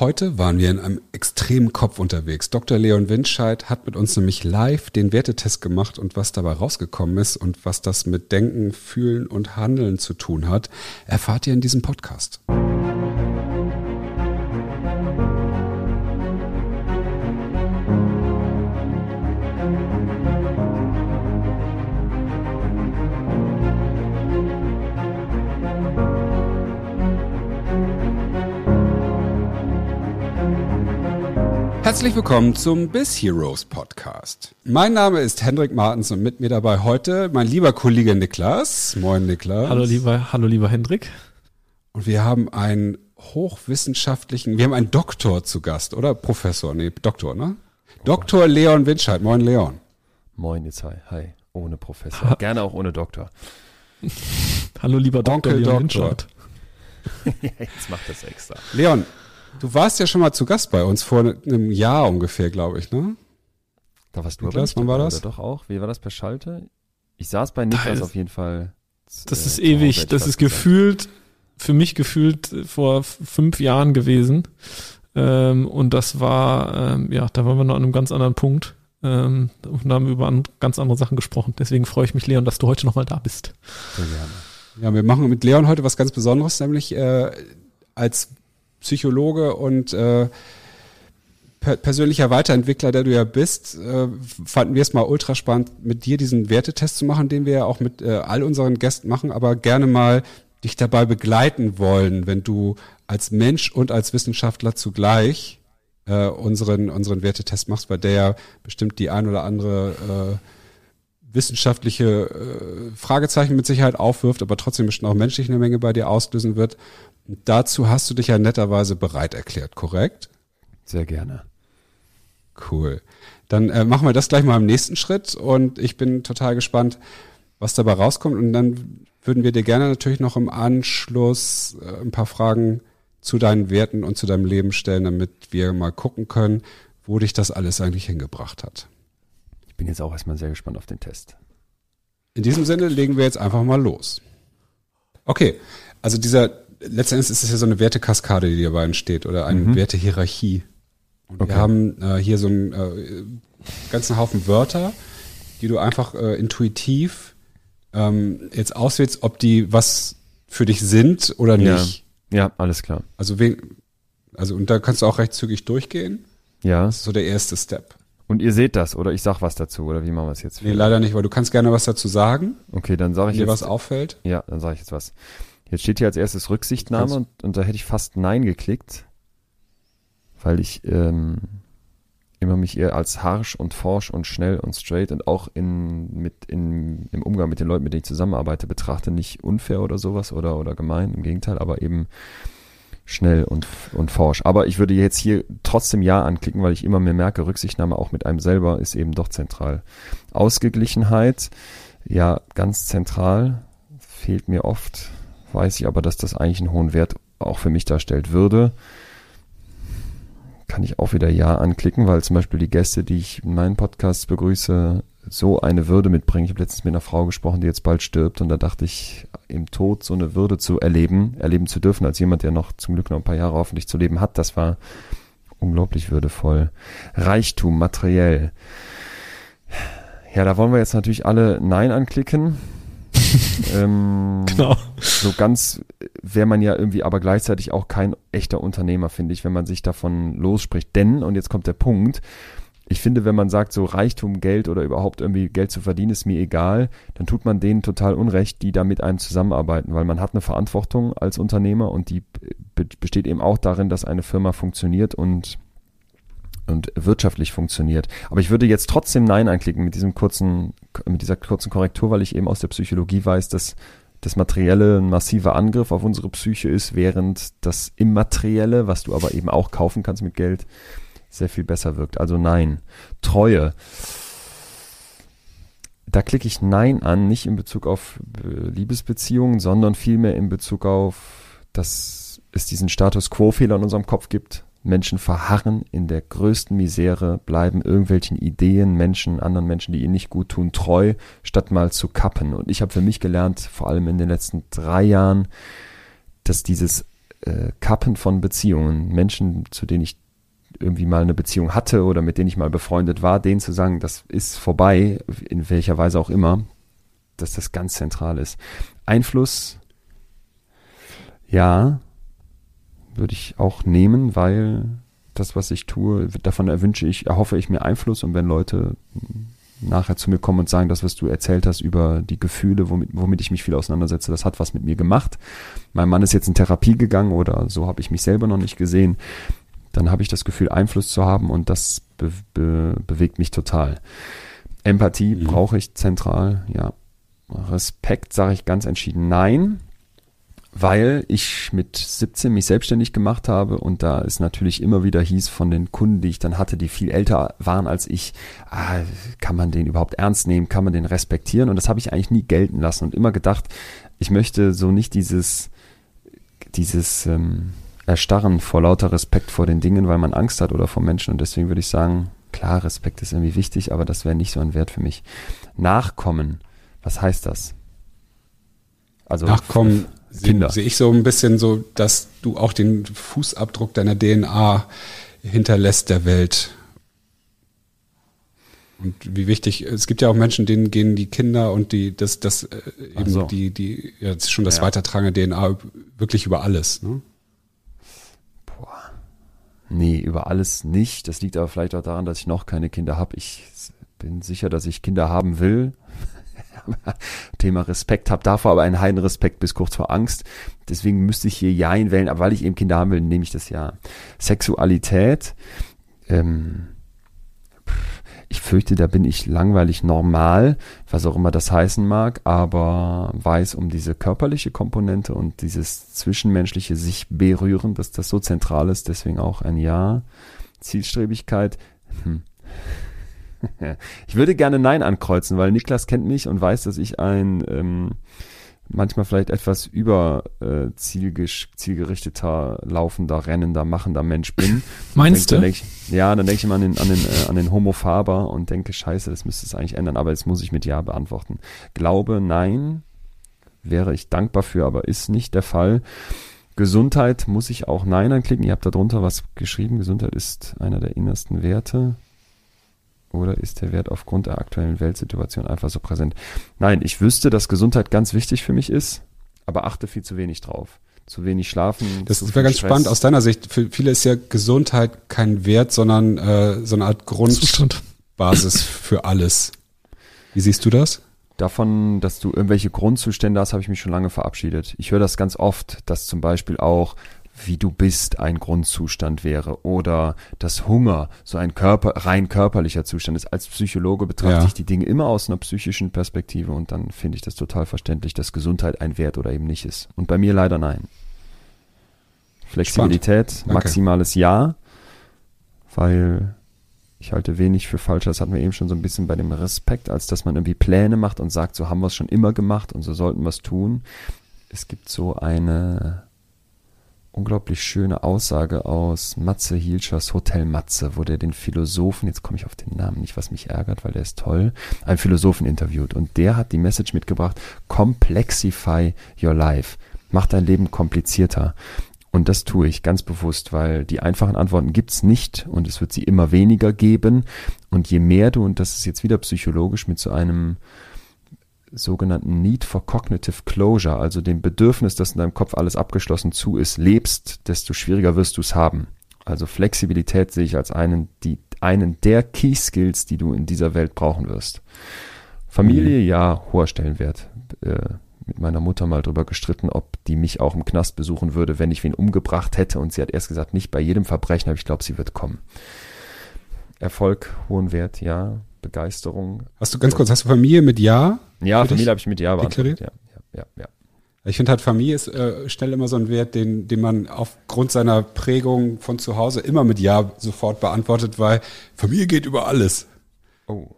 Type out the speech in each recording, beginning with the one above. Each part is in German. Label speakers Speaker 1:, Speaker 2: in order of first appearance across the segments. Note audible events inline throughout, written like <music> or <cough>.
Speaker 1: Heute waren wir in einem extremen Kopf unterwegs. Dr. Leon Windscheid hat mit uns nämlich live den Wertetest gemacht und was dabei rausgekommen ist und was das mit Denken, Fühlen und Handeln zu tun hat, erfahrt ihr in diesem Podcast. Herzlich willkommen zum Biz Heroes Podcast. Mein Name ist Hendrik Martens und mit mir dabei heute mein lieber Kollege Niklas. Moin Niklas.
Speaker 2: Hallo lieber, hallo lieber Hendrik.
Speaker 1: Und wir haben einen hochwissenschaftlichen, wir haben einen Doktor zu Gast, oder? Professor, nee, Doktor, ne? Doktor Leon Winscheid. Moin Leon.
Speaker 3: Moin jetzt hi. Hi. Ohne Professor. Ha Gerne auch ohne Doktor.
Speaker 2: hallo lieber Doktor
Speaker 1: Onkel Leon Doktor. Winscheid. <laughs>
Speaker 3: jetzt macht das extra.
Speaker 1: Leon, Du warst ja schon mal zu Gast bei uns vor einem Jahr ungefähr, glaube ich, ne?
Speaker 3: Da warst du Niklas,
Speaker 1: wann war das?
Speaker 3: Doch auch. Wie war das per Schalte? Ich saß bei Niklas auf jeden Fall.
Speaker 2: Das äh, ist ewig. Das ist gefühlt, für mich gefühlt vor fünf Jahren gewesen. Ähm, und das war, ähm, ja, da waren wir noch an einem ganz anderen Punkt. Ähm, und haben über an, ganz andere Sachen gesprochen. Deswegen freue ich mich, Leon, dass du heute nochmal da bist.
Speaker 1: Sehr gerne. Ja, wir machen mit Leon heute was ganz Besonderes, nämlich äh, als Psychologe und äh, per persönlicher Weiterentwickler, der du ja bist, äh, fanden wir es mal ultra spannend, mit dir diesen Wertetest zu machen, den wir ja auch mit äh, all unseren Gästen machen, aber gerne mal dich dabei begleiten wollen, wenn du als Mensch und als Wissenschaftler zugleich äh, unseren, unseren Wertetest machst, weil der ja bestimmt die ein oder andere äh, wissenschaftliche äh, Fragezeichen mit Sicherheit aufwirft, aber trotzdem bestimmt auch menschlich eine Menge bei dir auslösen wird. Dazu hast du dich ja netterweise bereit erklärt, korrekt?
Speaker 3: Sehr gerne.
Speaker 1: Cool. Dann äh, machen wir das gleich mal im nächsten Schritt und ich bin total gespannt, was dabei rauskommt. Und dann würden wir dir gerne natürlich noch im Anschluss äh, ein paar Fragen zu deinen Werten und zu deinem Leben stellen, damit wir mal gucken können, wo dich das alles eigentlich hingebracht hat.
Speaker 3: Ich bin jetzt auch erstmal sehr gespannt auf den Test.
Speaker 1: In diesem Sinne legen wir jetzt einfach mal los. Okay, also dieser letztendlich ist es ja so eine Wertekaskade, die dabei entsteht oder eine mhm. Wertehierarchie. Und okay. wir haben äh, hier so einen äh, ganzen Haufen Wörter, die du einfach äh, intuitiv ähm, jetzt auswählst, ob die was für dich sind oder nicht.
Speaker 3: Ja, ja alles klar.
Speaker 1: Also, wen, also und da kannst du auch recht zügig durchgehen.
Speaker 3: Ja.
Speaker 1: Das ist so der erste Step.
Speaker 3: Und ihr seht das oder ich sag was dazu oder wie machen wir es jetzt?
Speaker 1: Nee, leider nicht, weil du kannst gerne was dazu sagen.
Speaker 3: Okay, dann sage ich
Speaker 1: dir
Speaker 3: jetzt.
Speaker 1: was auffällt.
Speaker 3: Ja, dann sage ich jetzt was. Jetzt steht hier als erstes Rücksichtnahme und, und da hätte ich fast Nein geklickt, weil ich ähm, immer mich eher als harsh und forsch und schnell und straight und auch in, mit, in, im Umgang mit den Leuten, mit denen ich zusammenarbeite, betrachte. Nicht unfair oder sowas oder, oder gemein, im Gegenteil, aber eben schnell und, und forsch. Aber ich würde jetzt hier trotzdem Ja anklicken, weil ich immer mehr merke, Rücksichtnahme auch mit einem selber ist eben doch zentral. Ausgeglichenheit, ja, ganz zentral, fehlt mir oft weiß ich aber, dass das eigentlich einen hohen Wert auch für mich darstellt würde. Kann ich auch wieder Ja anklicken, weil zum Beispiel die Gäste, die ich in meinen Podcasts begrüße, so eine Würde mitbringen. Ich habe letztens mit einer Frau gesprochen, die jetzt bald stirbt und da dachte ich, im Tod so eine Würde zu erleben, erleben zu dürfen, als jemand, der noch zum Glück noch ein paar Jahre hoffentlich zu leben hat, das war unglaublich würdevoll. Reichtum, materiell. Ja, da wollen wir jetzt natürlich alle Nein anklicken. <laughs> ähm, genau. So ganz wäre man ja irgendwie aber gleichzeitig auch kein echter Unternehmer, finde ich, wenn man sich davon losspricht. Denn, und jetzt kommt der Punkt, ich finde, wenn man sagt, so Reichtum, Geld oder überhaupt irgendwie Geld zu verdienen, ist mir egal, dann tut man denen total Unrecht, die da mit einem zusammenarbeiten, weil man hat eine Verantwortung als Unternehmer und die besteht eben auch darin, dass eine Firma funktioniert und und wirtschaftlich funktioniert. Aber ich würde jetzt trotzdem Nein einklicken mit diesem kurzen, mit dieser kurzen Korrektur, weil ich eben aus der Psychologie weiß, dass das Materielle ein massiver Angriff auf unsere Psyche ist, während das Immaterielle, was du aber eben auch kaufen kannst mit Geld, sehr viel besser wirkt. Also nein. Treue. Da klicke ich Nein an, nicht in Bezug auf äh, Liebesbeziehungen, sondern vielmehr in Bezug auf, dass es diesen Status Quo-Fehler in unserem Kopf gibt, Menschen verharren in der größten Misere, bleiben irgendwelchen Ideen, Menschen, anderen Menschen, die ihnen nicht gut tun, treu, statt mal zu kappen. Und ich habe für mich gelernt, vor allem in den letzten drei Jahren, dass dieses äh, Kappen von Beziehungen, Menschen, zu denen ich irgendwie mal eine Beziehung hatte oder mit denen ich mal befreundet war, denen zu sagen, das ist vorbei, in welcher Weise auch immer, dass das ganz zentral ist. Einfluss, ja, würde ich auch nehmen, weil das, was ich tue, davon erwünsche ich, erhoffe ich mir Einfluss und wenn Leute nachher zu mir kommen und sagen, das, was du erzählt hast über die Gefühle, womit, womit ich mich viel auseinandersetze, das hat was mit mir gemacht. Mein Mann ist jetzt in Therapie gegangen oder so habe ich mich selber noch nicht gesehen. Dann habe ich das Gefühl, Einfluss zu haben und das be be bewegt mich total. Empathie mhm. brauche ich zentral, ja. Respekt sage ich ganz entschieden nein weil ich mit 17 mich selbstständig gemacht habe und da es natürlich immer wieder hieß von den Kunden, die ich dann hatte, die viel älter waren als ich, ah, kann man den überhaupt ernst nehmen, kann man den respektieren und das habe ich eigentlich nie gelten lassen und immer gedacht, ich möchte so nicht dieses, dieses ähm, Erstarren vor lauter Respekt vor den Dingen, weil man Angst hat oder vor Menschen und deswegen würde ich sagen, klar, Respekt ist irgendwie wichtig, aber das wäre nicht so ein Wert für mich. Nachkommen, was heißt das?
Speaker 1: Also Nachkommen Kinder. Sehe ich so ein bisschen so, dass du auch den Fußabdruck deiner DNA hinterlässt der Welt. Und wie wichtig, es gibt ja auch Menschen, denen gehen die Kinder und die, das, das, äh, eben so. die, die, ja, das ist schon das ja. Weitertragen der DNA wirklich über alles, ne?
Speaker 3: Boah. Nee, über alles nicht. Das liegt aber vielleicht auch daran, dass ich noch keine Kinder habe. Ich bin sicher, dass ich Kinder haben will. <laughs> Thema Respekt, habe davor aber einen heiden Respekt bis kurz vor Angst. Deswegen müsste ich hier Jein wählen, aber weil ich eben Kinder haben will, nehme ich das Ja. Sexualität, ähm, ich fürchte, da bin ich langweilig normal, was auch immer das heißen mag, aber weiß um diese körperliche Komponente und dieses zwischenmenschliche sich berühren, dass das so zentral ist, deswegen auch ein Ja. Zielstrebigkeit, hm. Ich würde gerne Nein ankreuzen, weil Niklas kennt mich und weiß, dass ich ein ähm, manchmal vielleicht etwas über äh, zielgesch zielgerichteter, laufender, rennender, machender Mensch bin. <laughs>
Speaker 2: Meinst
Speaker 3: denk,
Speaker 2: du?
Speaker 3: Dann ich, ja, dann denke ich immer an den, an den, äh, an den Homo Faber und denke, scheiße, das müsste es eigentlich ändern, aber jetzt muss ich mit Ja beantworten. Glaube, nein, wäre ich dankbar für, aber ist nicht der Fall. Gesundheit muss ich auch Nein anklicken. Ihr habt da drunter was geschrieben. Gesundheit ist einer der innersten Werte. Oder ist der Wert aufgrund der aktuellen Weltsituation einfach so präsent? Nein, ich wüsste, dass Gesundheit ganz wichtig für mich ist, aber achte viel zu wenig drauf. Zu wenig schlafen.
Speaker 1: Das wäre ganz Stress. spannend aus deiner Sicht. Für viele ist ja Gesundheit kein Wert, sondern äh, so eine Art Grundbasis für alles. Wie siehst du das?
Speaker 3: Davon, dass du irgendwelche Grundzustände hast, habe ich mich schon lange verabschiedet. Ich höre das ganz oft, dass zum Beispiel auch wie du bist ein Grundzustand wäre oder dass Hunger so ein Körper, rein körperlicher Zustand ist. Als Psychologe betrachte ja. ich die Dinge immer aus einer psychischen Perspektive und dann finde ich das total verständlich, dass Gesundheit ein Wert oder eben nicht ist. Und bei mir leider nein. Flexibilität, maximales Ja, weil ich halte wenig für falsch. Das hatten wir eben schon so ein bisschen bei dem Respekt, als dass man irgendwie Pläne macht und sagt, so haben wir es schon immer gemacht und so sollten wir es tun. Es gibt so eine unglaublich schöne Aussage aus Matze Hilschers Hotel Matze, wo der den Philosophen, jetzt komme ich auf den Namen nicht, was mich ärgert, weil der ist toll, einen Philosophen interviewt und der hat die Message mitgebracht, complexify your life, mach dein Leben komplizierter. Und das tue ich ganz bewusst, weil die einfachen Antworten gibt's nicht und es wird sie immer weniger geben. Und je mehr du, und das ist jetzt wieder psychologisch mit so einem sogenannten Need for Cognitive Closure, also dem Bedürfnis, dass in deinem Kopf alles abgeschlossen zu ist, lebst, desto schwieriger wirst du es haben. Also Flexibilität sehe ich als einen, die, einen der Key Skills, die du in dieser Welt brauchen wirst. Familie, mhm. ja, hoher Stellenwert. Äh, mit meiner Mutter mal drüber gestritten, ob die mich auch im Knast besuchen würde, wenn ich wen umgebracht hätte. Und sie hat erst gesagt, nicht bei jedem Verbrechen, aber ich glaube, sie wird kommen. Erfolg, hohen Wert, ja. Begeisterung.
Speaker 1: Hast du ganz kurz, hast du Familie mit Ja?
Speaker 3: Ja, Familie habe ich mit Ja beantwortet. Ja,
Speaker 1: ja, ja, ja. Ich finde halt Familie ist äh, schnell immer so ein Wert, den, den man aufgrund seiner Prägung von zu Hause immer mit Ja sofort beantwortet, weil Familie geht über alles. Oh.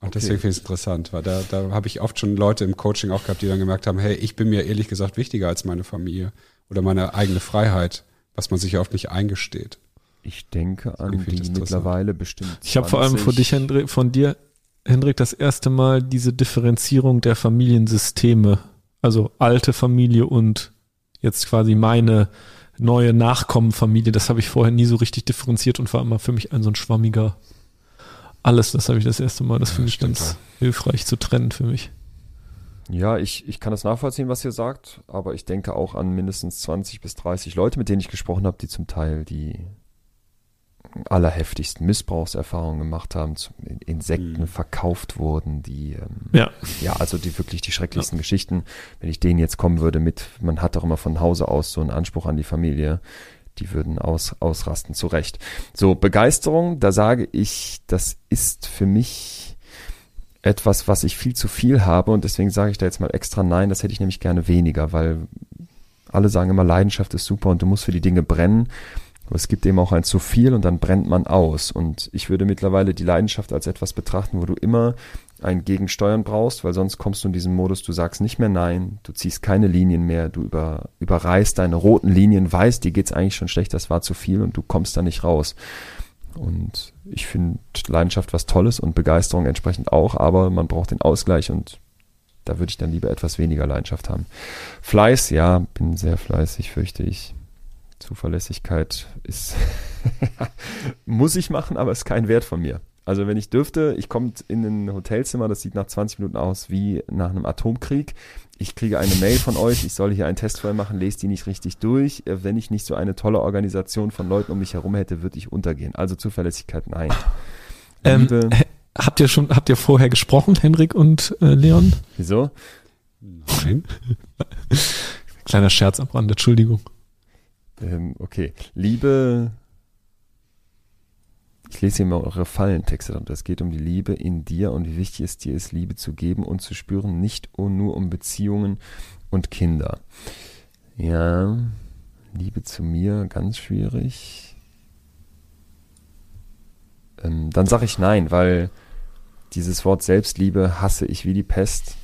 Speaker 1: Und deswegen finde ich es interessant, weil da, da habe ich oft schon Leute im Coaching auch gehabt, die dann gemerkt haben, hey, ich bin mir ehrlich gesagt wichtiger als meine Familie oder meine eigene Freiheit, was man sich ja oft nicht eingesteht.
Speaker 3: Ich denke an die mittlerweile bestimmt.
Speaker 2: Ich habe vor allem von, dich, Hendrik, von dir, Hendrik, das erste Mal diese Differenzierung der Familiensysteme, also alte Familie und jetzt quasi meine neue Nachkommenfamilie. Das habe ich vorher nie so richtig differenziert und war immer für mich ein so ein schwammiger alles. Das habe ich das erste Mal. Das ja, finde ich ganz ja. hilfreich zu trennen für mich.
Speaker 3: Ja, ich, ich kann das nachvollziehen, was ihr sagt, aber ich denke auch an mindestens 20 bis 30 Leute, mit denen ich gesprochen habe, die zum Teil die allerheftigsten Missbrauchserfahrungen gemacht haben, Insekten mhm. verkauft wurden, die ähm, ja. ja, also die wirklich die schrecklichsten ja. Geschichten. Wenn ich denen jetzt kommen würde mit, man hat doch immer von Hause aus so einen Anspruch an die Familie, die würden aus, ausrasten, zu Recht. So, Begeisterung, da sage ich, das ist für mich etwas, was ich viel zu viel habe und deswegen sage ich da jetzt mal extra nein, das hätte ich nämlich gerne weniger, weil alle sagen immer, Leidenschaft ist super und du musst für die Dinge brennen. Aber es gibt eben auch ein zu viel und dann brennt man aus. Und ich würde mittlerweile die Leidenschaft als etwas betrachten, wo du immer ein Gegensteuern brauchst, weil sonst kommst du in diesen Modus, du sagst nicht mehr nein, du ziehst keine Linien mehr, du über, überreißt deine roten Linien, weißt, dir geht's eigentlich schon schlecht, das war zu viel und du kommst da nicht raus. Und ich finde Leidenschaft was Tolles und Begeisterung entsprechend auch, aber man braucht den Ausgleich und da würde ich dann lieber etwas weniger Leidenschaft haben. Fleiß, ja, bin sehr fleißig, fürchte ich. Zuverlässigkeit ist, <laughs> muss ich machen, aber ist kein Wert von mir. Also wenn ich dürfte, ich komme in ein Hotelzimmer, das sieht nach 20 Minuten aus wie nach einem Atomkrieg. Ich kriege eine Mail von euch, ich soll hier einen Testfall machen, lese die nicht richtig durch. Äh, wenn ich nicht so eine tolle Organisation von Leuten um mich herum hätte, würde ich untergehen. Also Zuverlässigkeit, nein.
Speaker 2: Ähm, habt ihr schon, habt ihr vorher gesprochen, Henrik und äh, Leon?
Speaker 3: Wieso?
Speaker 2: Nein. <laughs> Kleiner Scherz am Rande, Entschuldigung.
Speaker 3: Ähm, okay. Liebe ich lese hier mal eure Fallentexte und es geht um die Liebe in dir und wie wichtig es dir ist, Liebe zu geben und zu spüren, nicht nur um Beziehungen und Kinder. Ja, Liebe zu mir, ganz schwierig. Ähm, dann sage ich nein, weil dieses Wort Selbstliebe hasse ich wie die Pest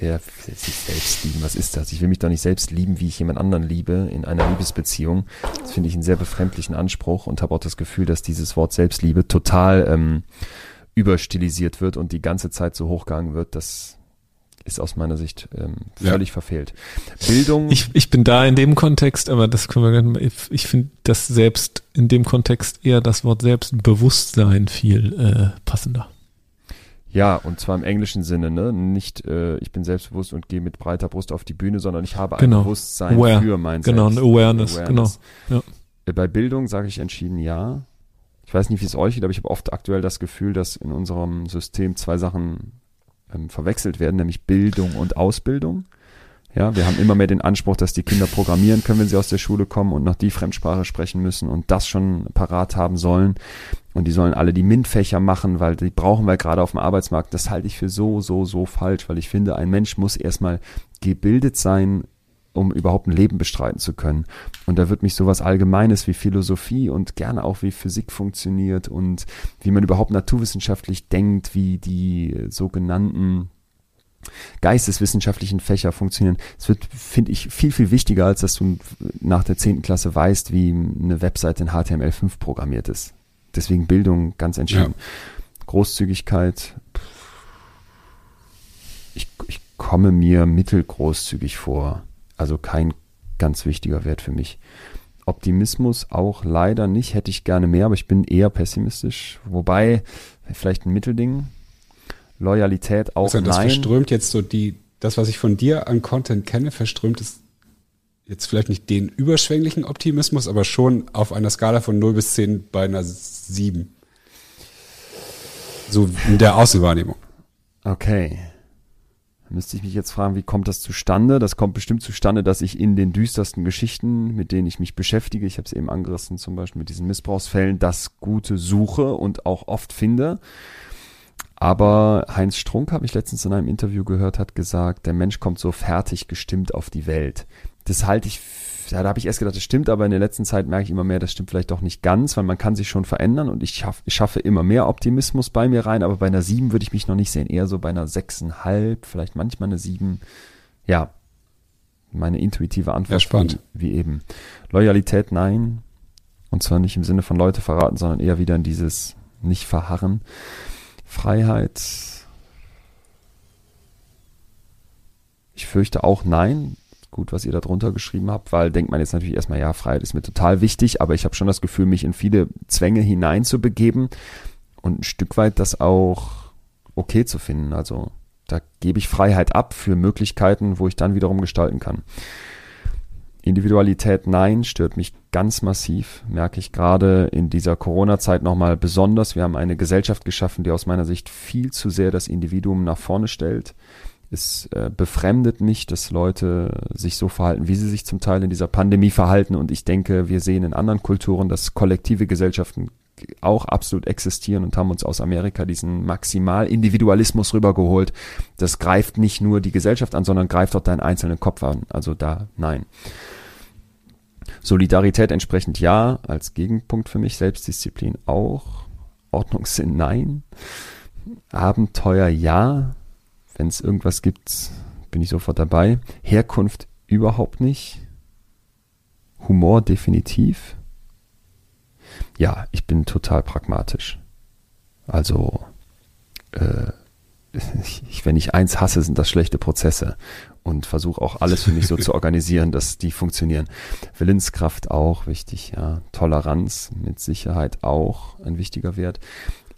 Speaker 3: wer sich selbst lieben, was ist das? Ich will mich doch nicht selbst lieben, wie ich jemand anderen liebe in einer Liebesbeziehung. Das finde ich einen sehr befremdlichen Anspruch und habe auch das Gefühl, dass dieses Wort Selbstliebe total ähm, überstilisiert wird und die ganze Zeit so hochgegangen wird, das ist aus meiner Sicht ähm, völlig ja. verfehlt.
Speaker 2: Bildung. Ich, ich bin da in dem Kontext, aber das können wir, ich finde das selbst in dem Kontext eher das Wort Selbstbewusstsein viel äh, passender.
Speaker 3: Ja, und zwar im englischen Sinne, ne? Nicht, äh, ich bin selbstbewusst und gehe mit breiter Brust auf die Bühne, sondern ich habe
Speaker 2: genau.
Speaker 3: ein Bewusstsein
Speaker 2: Aware.
Speaker 3: für mein
Speaker 2: Genau,
Speaker 3: Selbst.
Speaker 2: eine Awareness, Awareness. genau. Ja.
Speaker 3: Äh, bei Bildung sage ich entschieden ja. Ich weiß nicht, wie es euch geht, aber ich habe oft aktuell das Gefühl, dass in unserem System zwei Sachen ähm, verwechselt werden, nämlich Bildung und Ausbildung. Ja, wir haben immer mehr den Anspruch, dass die Kinder programmieren können, wenn sie aus der Schule kommen und noch die Fremdsprache sprechen müssen und das schon parat haben sollen. Und die sollen alle die MINT-Fächer machen, weil die brauchen wir gerade auf dem Arbeitsmarkt. Das halte ich für so, so, so falsch, weil ich finde, ein Mensch muss erstmal gebildet sein, um überhaupt ein Leben bestreiten zu können. Und da wird mich sowas Allgemeines wie Philosophie und gerne auch wie Physik funktioniert und wie man überhaupt naturwissenschaftlich denkt, wie die sogenannten geisteswissenschaftlichen Fächer funktionieren. Es wird, finde ich, viel, viel wichtiger, als dass du nach der zehnten Klasse weißt, wie eine Webseite in HTML5 programmiert ist. Deswegen Bildung ganz entschieden. Ja. Großzügigkeit. Ich, ich komme mir mittelgroßzügig vor. Also kein ganz wichtiger Wert für mich. Optimismus auch leider nicht, hätte ich gerne mehr, aber ich bin eher pessimistisch. Wobei, vielleicht ein Mittelding. Loyalität auch
Speaker 1: also das nein. verströmt jetzt so die, das, was ich von dir an Content kenne, verströmt es jetzt vielleicht nicht den überschwänglichen Optimismus, aber schon auf einer Skala von 0 bis 10 bei einer 7. So in der Außenwahrnehmung.
Speaker 3: Okay. Müsste ich mich jetzt fragen, wie kommt das zustande? Das kommt bestimmt zustande, dass ich in den düstersten Geschichten, mit denen ich mich beschäftige, ich habe es eben angerissen, zum Beispiel mit diesen Missbrauchsfällen, das Gute suche und auch oft finde. Aber Heinz Strunk, habe ich letztens in einem Interview gehört, hat gesagt, der Mensch kommt so fertig gestimmt auf die Welt. Das halte ich, ja, da habe ich erst gedacht, das stimmt, aber in der letzten Zeit merke ich immer mehr, das stimmt vielleicht doch nicht ganz, weil man kann sich schon verändern und ich, schaff, ich schaffe immer mehr Optimismus bei mir rein, aber bei einer sieben würde ich mich noch nicht sehen, eher so bei einer sechseinhalb, vielleicht manchmal eine sieben. Ja, meine intuitive Antwort.
Speaker 1: Ja, spannend.
Speaker 3: Wie, wie eben. Loyalität, nein. Und zwar nicht im Sinne von Leute verraten, sondern eher wieder in dieses nicht verharren. Freiheit. Ich fürchte auch nein. gut, was ihr da drunter geschrieben habt, weil denkt man jetzt natürlich erstmal, ja, Freiheit ist mir total wichtig, aber ich habe schon das Gefühl, mich in viele Zwänge hineinzubegeben und ein Stück weit das auch okay zu finden. Also da gebe ich Freiheit ab für Möglichkeiten, wo ich dann wiederum gestalten kann. Individualität, nein, stört mich ganz massiv, merke ich gerade in dieser Corona-Zeit nochmal besonders. Wir haben eine Gesellschaft geschaffen, die aus meiner Sicht viel zu sehr das Individuum nach vorne stellt. Es äh, befremdet mich, dass Leute sich so verhalten, wie sie sich zum Teil in dieser Pandemie verhalten. Und ich denke, wir sehen in anderen Kulturen, dass kollektive Gesellschaften auch absolut existieren und haben uns aus Amerika diesen Maximal-Individualismus rübergeholt. Das greift nicht nur die Gesellschaft an, sondern greift auch deinen einzelnen Kopf an. Also da, nein. Solidarität entsprechend ja, als Gegenpunkt für mich. Selbstdisziplin auch. Ordnungssinn nein. Abenteuer ja. Wenn es irgendwas gibt, bin ich sofort dabei. Herkunft überhaupt nicht. Humor definitiv ja, ich bin total pragmatisch. Also, äh, <laughs> ich, wenn ich eins hasse, sind das schlechte Prozesse und versuche auch alles für mich so zu <laughs> organisieren, dass die funktionieren. Willenskraft auch wichtig, ja. Toleranz mit Sicherheit auch ein wichtiger Wert.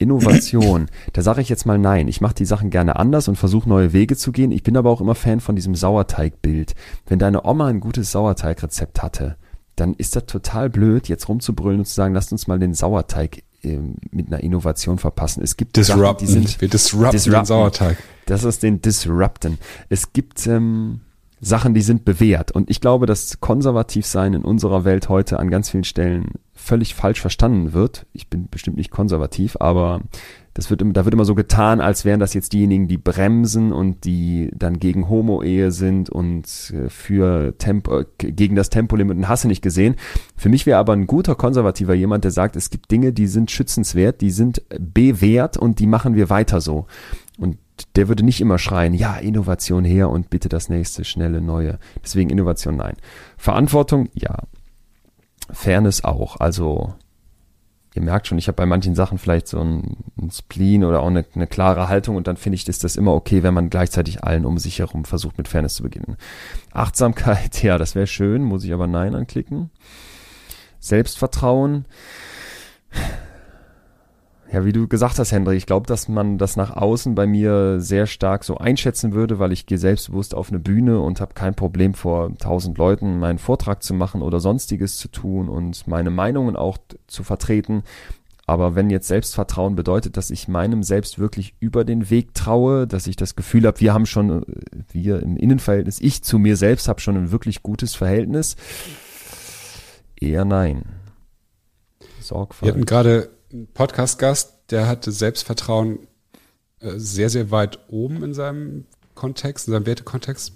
Speaker 3: Innovation, da sage ich jetzt mal nein. Ich mache die Sachen gerne anders und versuche neue Wege zu gehen. Ich bin aber auch immer Fan von diesem Sauerteigbild. Wenn deine Oma ein gutes Sauerteigrezept hatte, dann ist das total blöd, jetzt rumzubrüllen und zu sagen, lasst uns mal den Sauerteig äh, mit einer Innovation verpassen. Es gibt
Speaker 1: disrupten. Sachen, die sind
Speaker 3: wir disrupten, disrupten den Sauerteig. Das ist den Disrupten. Es gibt ähm, Sachen, die sind bewährt. Und ich glaube, dass Konservativsein in unserer Welt heute an ganz vielen Stellen völlig falsch verstanden wird. Ich bin bestimmt nicht konservativ, aber das wird, da wird immer so getan, als wären das jetzt diejenigen, die bremsen und die dann gegen Homo-Ehe sind und äh, für Tempo, gegen das Tempolimit und Hasse nicht gesehen. Für mich wäre aber ein guter Konservativer jemand, der sagt, es gibt Dinge, die sind schützenswert, die sind bewährt und die machen wir weiter so. Und der würde nicht immer schreien, ja, Innovation her und bitte das nächste, schnelle, neue. Deswegen Innovation nein. Verantwortung, ja. Fairness auch. Also, ihr merkt schon, ich habe bei manchen Sachen vielleicht so ein, ein Spleen oder auch eine, eine klare Haltung und dann finde ich, ist das immer okay, wenn man gleichzeitig allen um sich herum versucht, mit Fairness zu beginnen. Achtsamkeit, <laughs> ja, das wäre schön, muss ich aber Nein anklicken. Selbstvertrauen ja, wie du gesagt hast, Hendrik, ich glaube, dass man das nach außen bei mir sehr stark so einschätzen würde, weil ich gehe selbstbewusst auf eine Bühne und habe kein Problem vor tausend Leuten meinen Vortrag zu machen oder sonstiges zu tun und meine Meinungen auch zu vertreten. Aber wenn jetzt Selbstvertrauen bedeutet, dass ich meinem Selbst wirklich über den Weg traue, dass ich das Gefühl habe, wir haben schon, wir im Innenverhältnis, ich zu mir selbst habe schon ein wirklich gutes Verhältnis, eher nein.
Speaker 1: Sorgfalt. Wir hatten gerade Podcast-Gast, der hatte Selbstvertrauen äh, sehr, sehr weit oben in seinem Kontext, in seinem Wertekontext.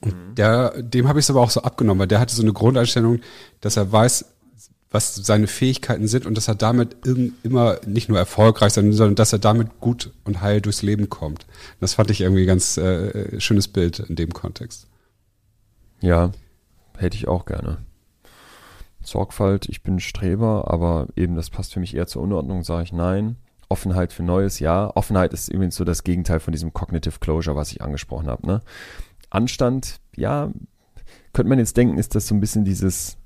Speaker 1: Und mhm. der, dem habe ich es aber auch so abgenommen, weil der hatte so eine Grundeinstellung, dass er weiß, was seine Fähigkeiten sind und dass er damit immer nicht nur erfolgreich sein, sondern dass er damit gut und heil durchs Leben kommt. Das fand ich irgendwie ganz äh, schönes Bild in dem Kontext.
Speaker 3: Ja, hätte ich auch gerne. Sorgfalt, ich bin Streber, aber eben das passt für mich eher zur Unordnung, sage ich nein. Offenheit für Neues, ja. Offenheit ist übrigens so das Gegenteil von diesem Cognitive Closure, was ich angesprochen habe. Ne? Anstand, ja, könnte man jetzt denken, ist das so ein bisschen dieses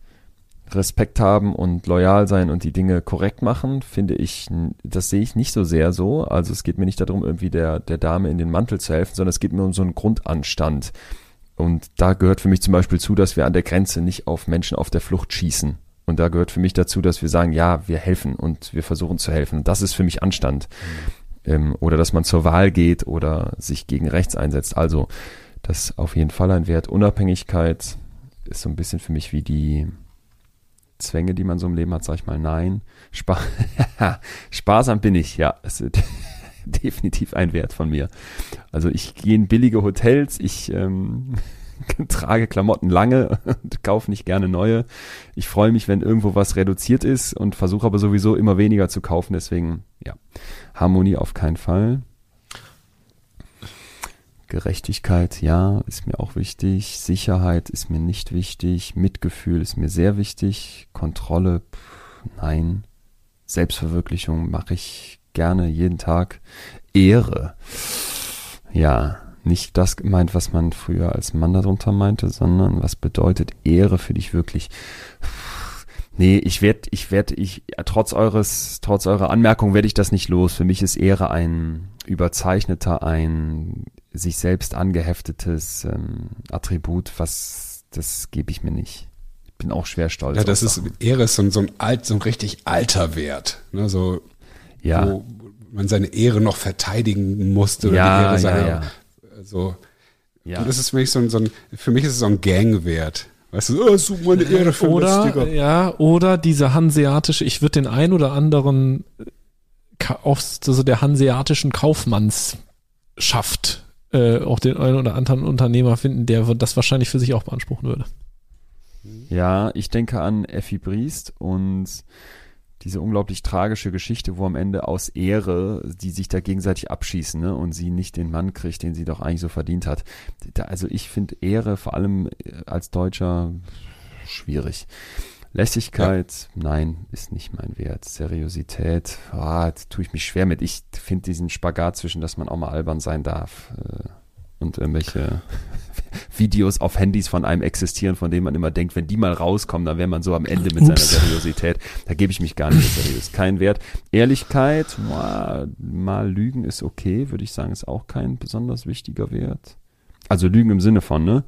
Speaker 3: Respekt haben und loyal sein und die Dinge korrekt machen, finde ich, das sehe ich nicht so sehr so. Also es geht mir nicht darum, irgendwie der, der Dame in den Mantel zu helfen, sondern es geht mir um so einen Grundanstand. Und da gehört für mich zum Beispiel zu, dass wir an der Grenze nicht auf Menschen auf der Flucht schießen. Und da gehört für mich dazu, dass wir sagen, ja, wir helfen und wir versuchen zu helfen. Und das ist für mich Anstand. Mhm. Ähm, oder dass man zur Wahl geht oder sich gegen rechts einsetzt. Also, das ist auf jeden Fall ein Wert. Unabhängigkeit ist so ein bisschen für mich wie die Zwänge, die man so im Leben hat, sag ich mal, nein. Spa <laughs> Sparsam bin ich, ja. <laughs> Definitiv ein Wert von mir. Also ich gehe in billige Hotels, ich ähm, <laughs> trage Klamotten lange und kaufe nicht gerne neue. Ich freue mich, wenn irgendwo was reduziert ist und versuche aber sowieso immer weniger zu kaufen. Deswegen, ja, Harmonie auf keinen Fall. Gerechtigkeit, ja, ist mir auch wichtig. Sicherheit ist mir nicht wichtig. Mitgefühl ist mir sehr wichtig. Kontrolle, pff, nein. Selbstverwirklichung mache ich gerne jeden Tag. Ehre. Ja, nicht das gemeint, was man früher als Mann darunter meinte, sondern was bedeutet Ehre für dich wirklich? Nee, ich werde, ich werde, ich, trotz eures, trotz eurer Anmerkung werde ich das nicht los. Für mich ist Ehre ein überzeichneter, ein sich selbst angeheftetes ähm, Attribut, was, das gebe ich mir nicht. Ich bin auch schwer stolz.
Speaker 1: Ja, das ist, Ehre ist so ein, so ein alt, so ein richtig alter Wert, ne, so,
Speaker 3: ja.
Speaker 1: wo man seine Ehre noch verteidigen musste oder
Speaker 3: Ja,
Speaker 1: die Ehre
Speaker 3: ja,
Speaker 1: seiner,
Speaker 3: ja.
Speaker 1: so.
Speaker 3: Ja.
Speaker 1: Und das ist für mich so ein, so ein, für mich ist es so ein Gangwert. Weißt du, oh, such meine Ehre für
Speaker 2: oder, ja, oder diese hanseatische, ich würde den ein oder anderen aus so der hanseatischen Kaufmannsschaft äh, auch den einen oder anderen Unternehmer finden, der das wahrscheinlich für sich auch beanspruchen würde.
Speaker 3: Ja, ich denke an Effi Briest und diese unglaublich tragische Geschichte, wo am Ende aus Ehre die sich da gegenseitig abschießen ne, und sie nicht den Mann kriegt, den sie doch eigentlich so verdient hat. Da, also ich finde Ehre vor allem äh, als Deutscher schwierig. Lässigkeit, nein, ist nicht mein Wert. Seriosität, ah, da tue ich mich schwer mit. Ich finde diesen Spagat zwischen, dass man auch mal albern sein darf äh, und irgendwelche Videos auf Handys von einem existieren, von denen man immer denkt, wenn die mal rauskommen, dann wäre man so am Ende mit
Speaker 2: Ups.
Speaker 3: seiner Seriosität. Da gebe ich mich gar nicht seriös. Kein Wert. Ehrlichkeit, mal, mal lügen ist okay, würde ich sagen, ist auch kein besonders wichtiger Wert. Also lügen im Sinne von, ne?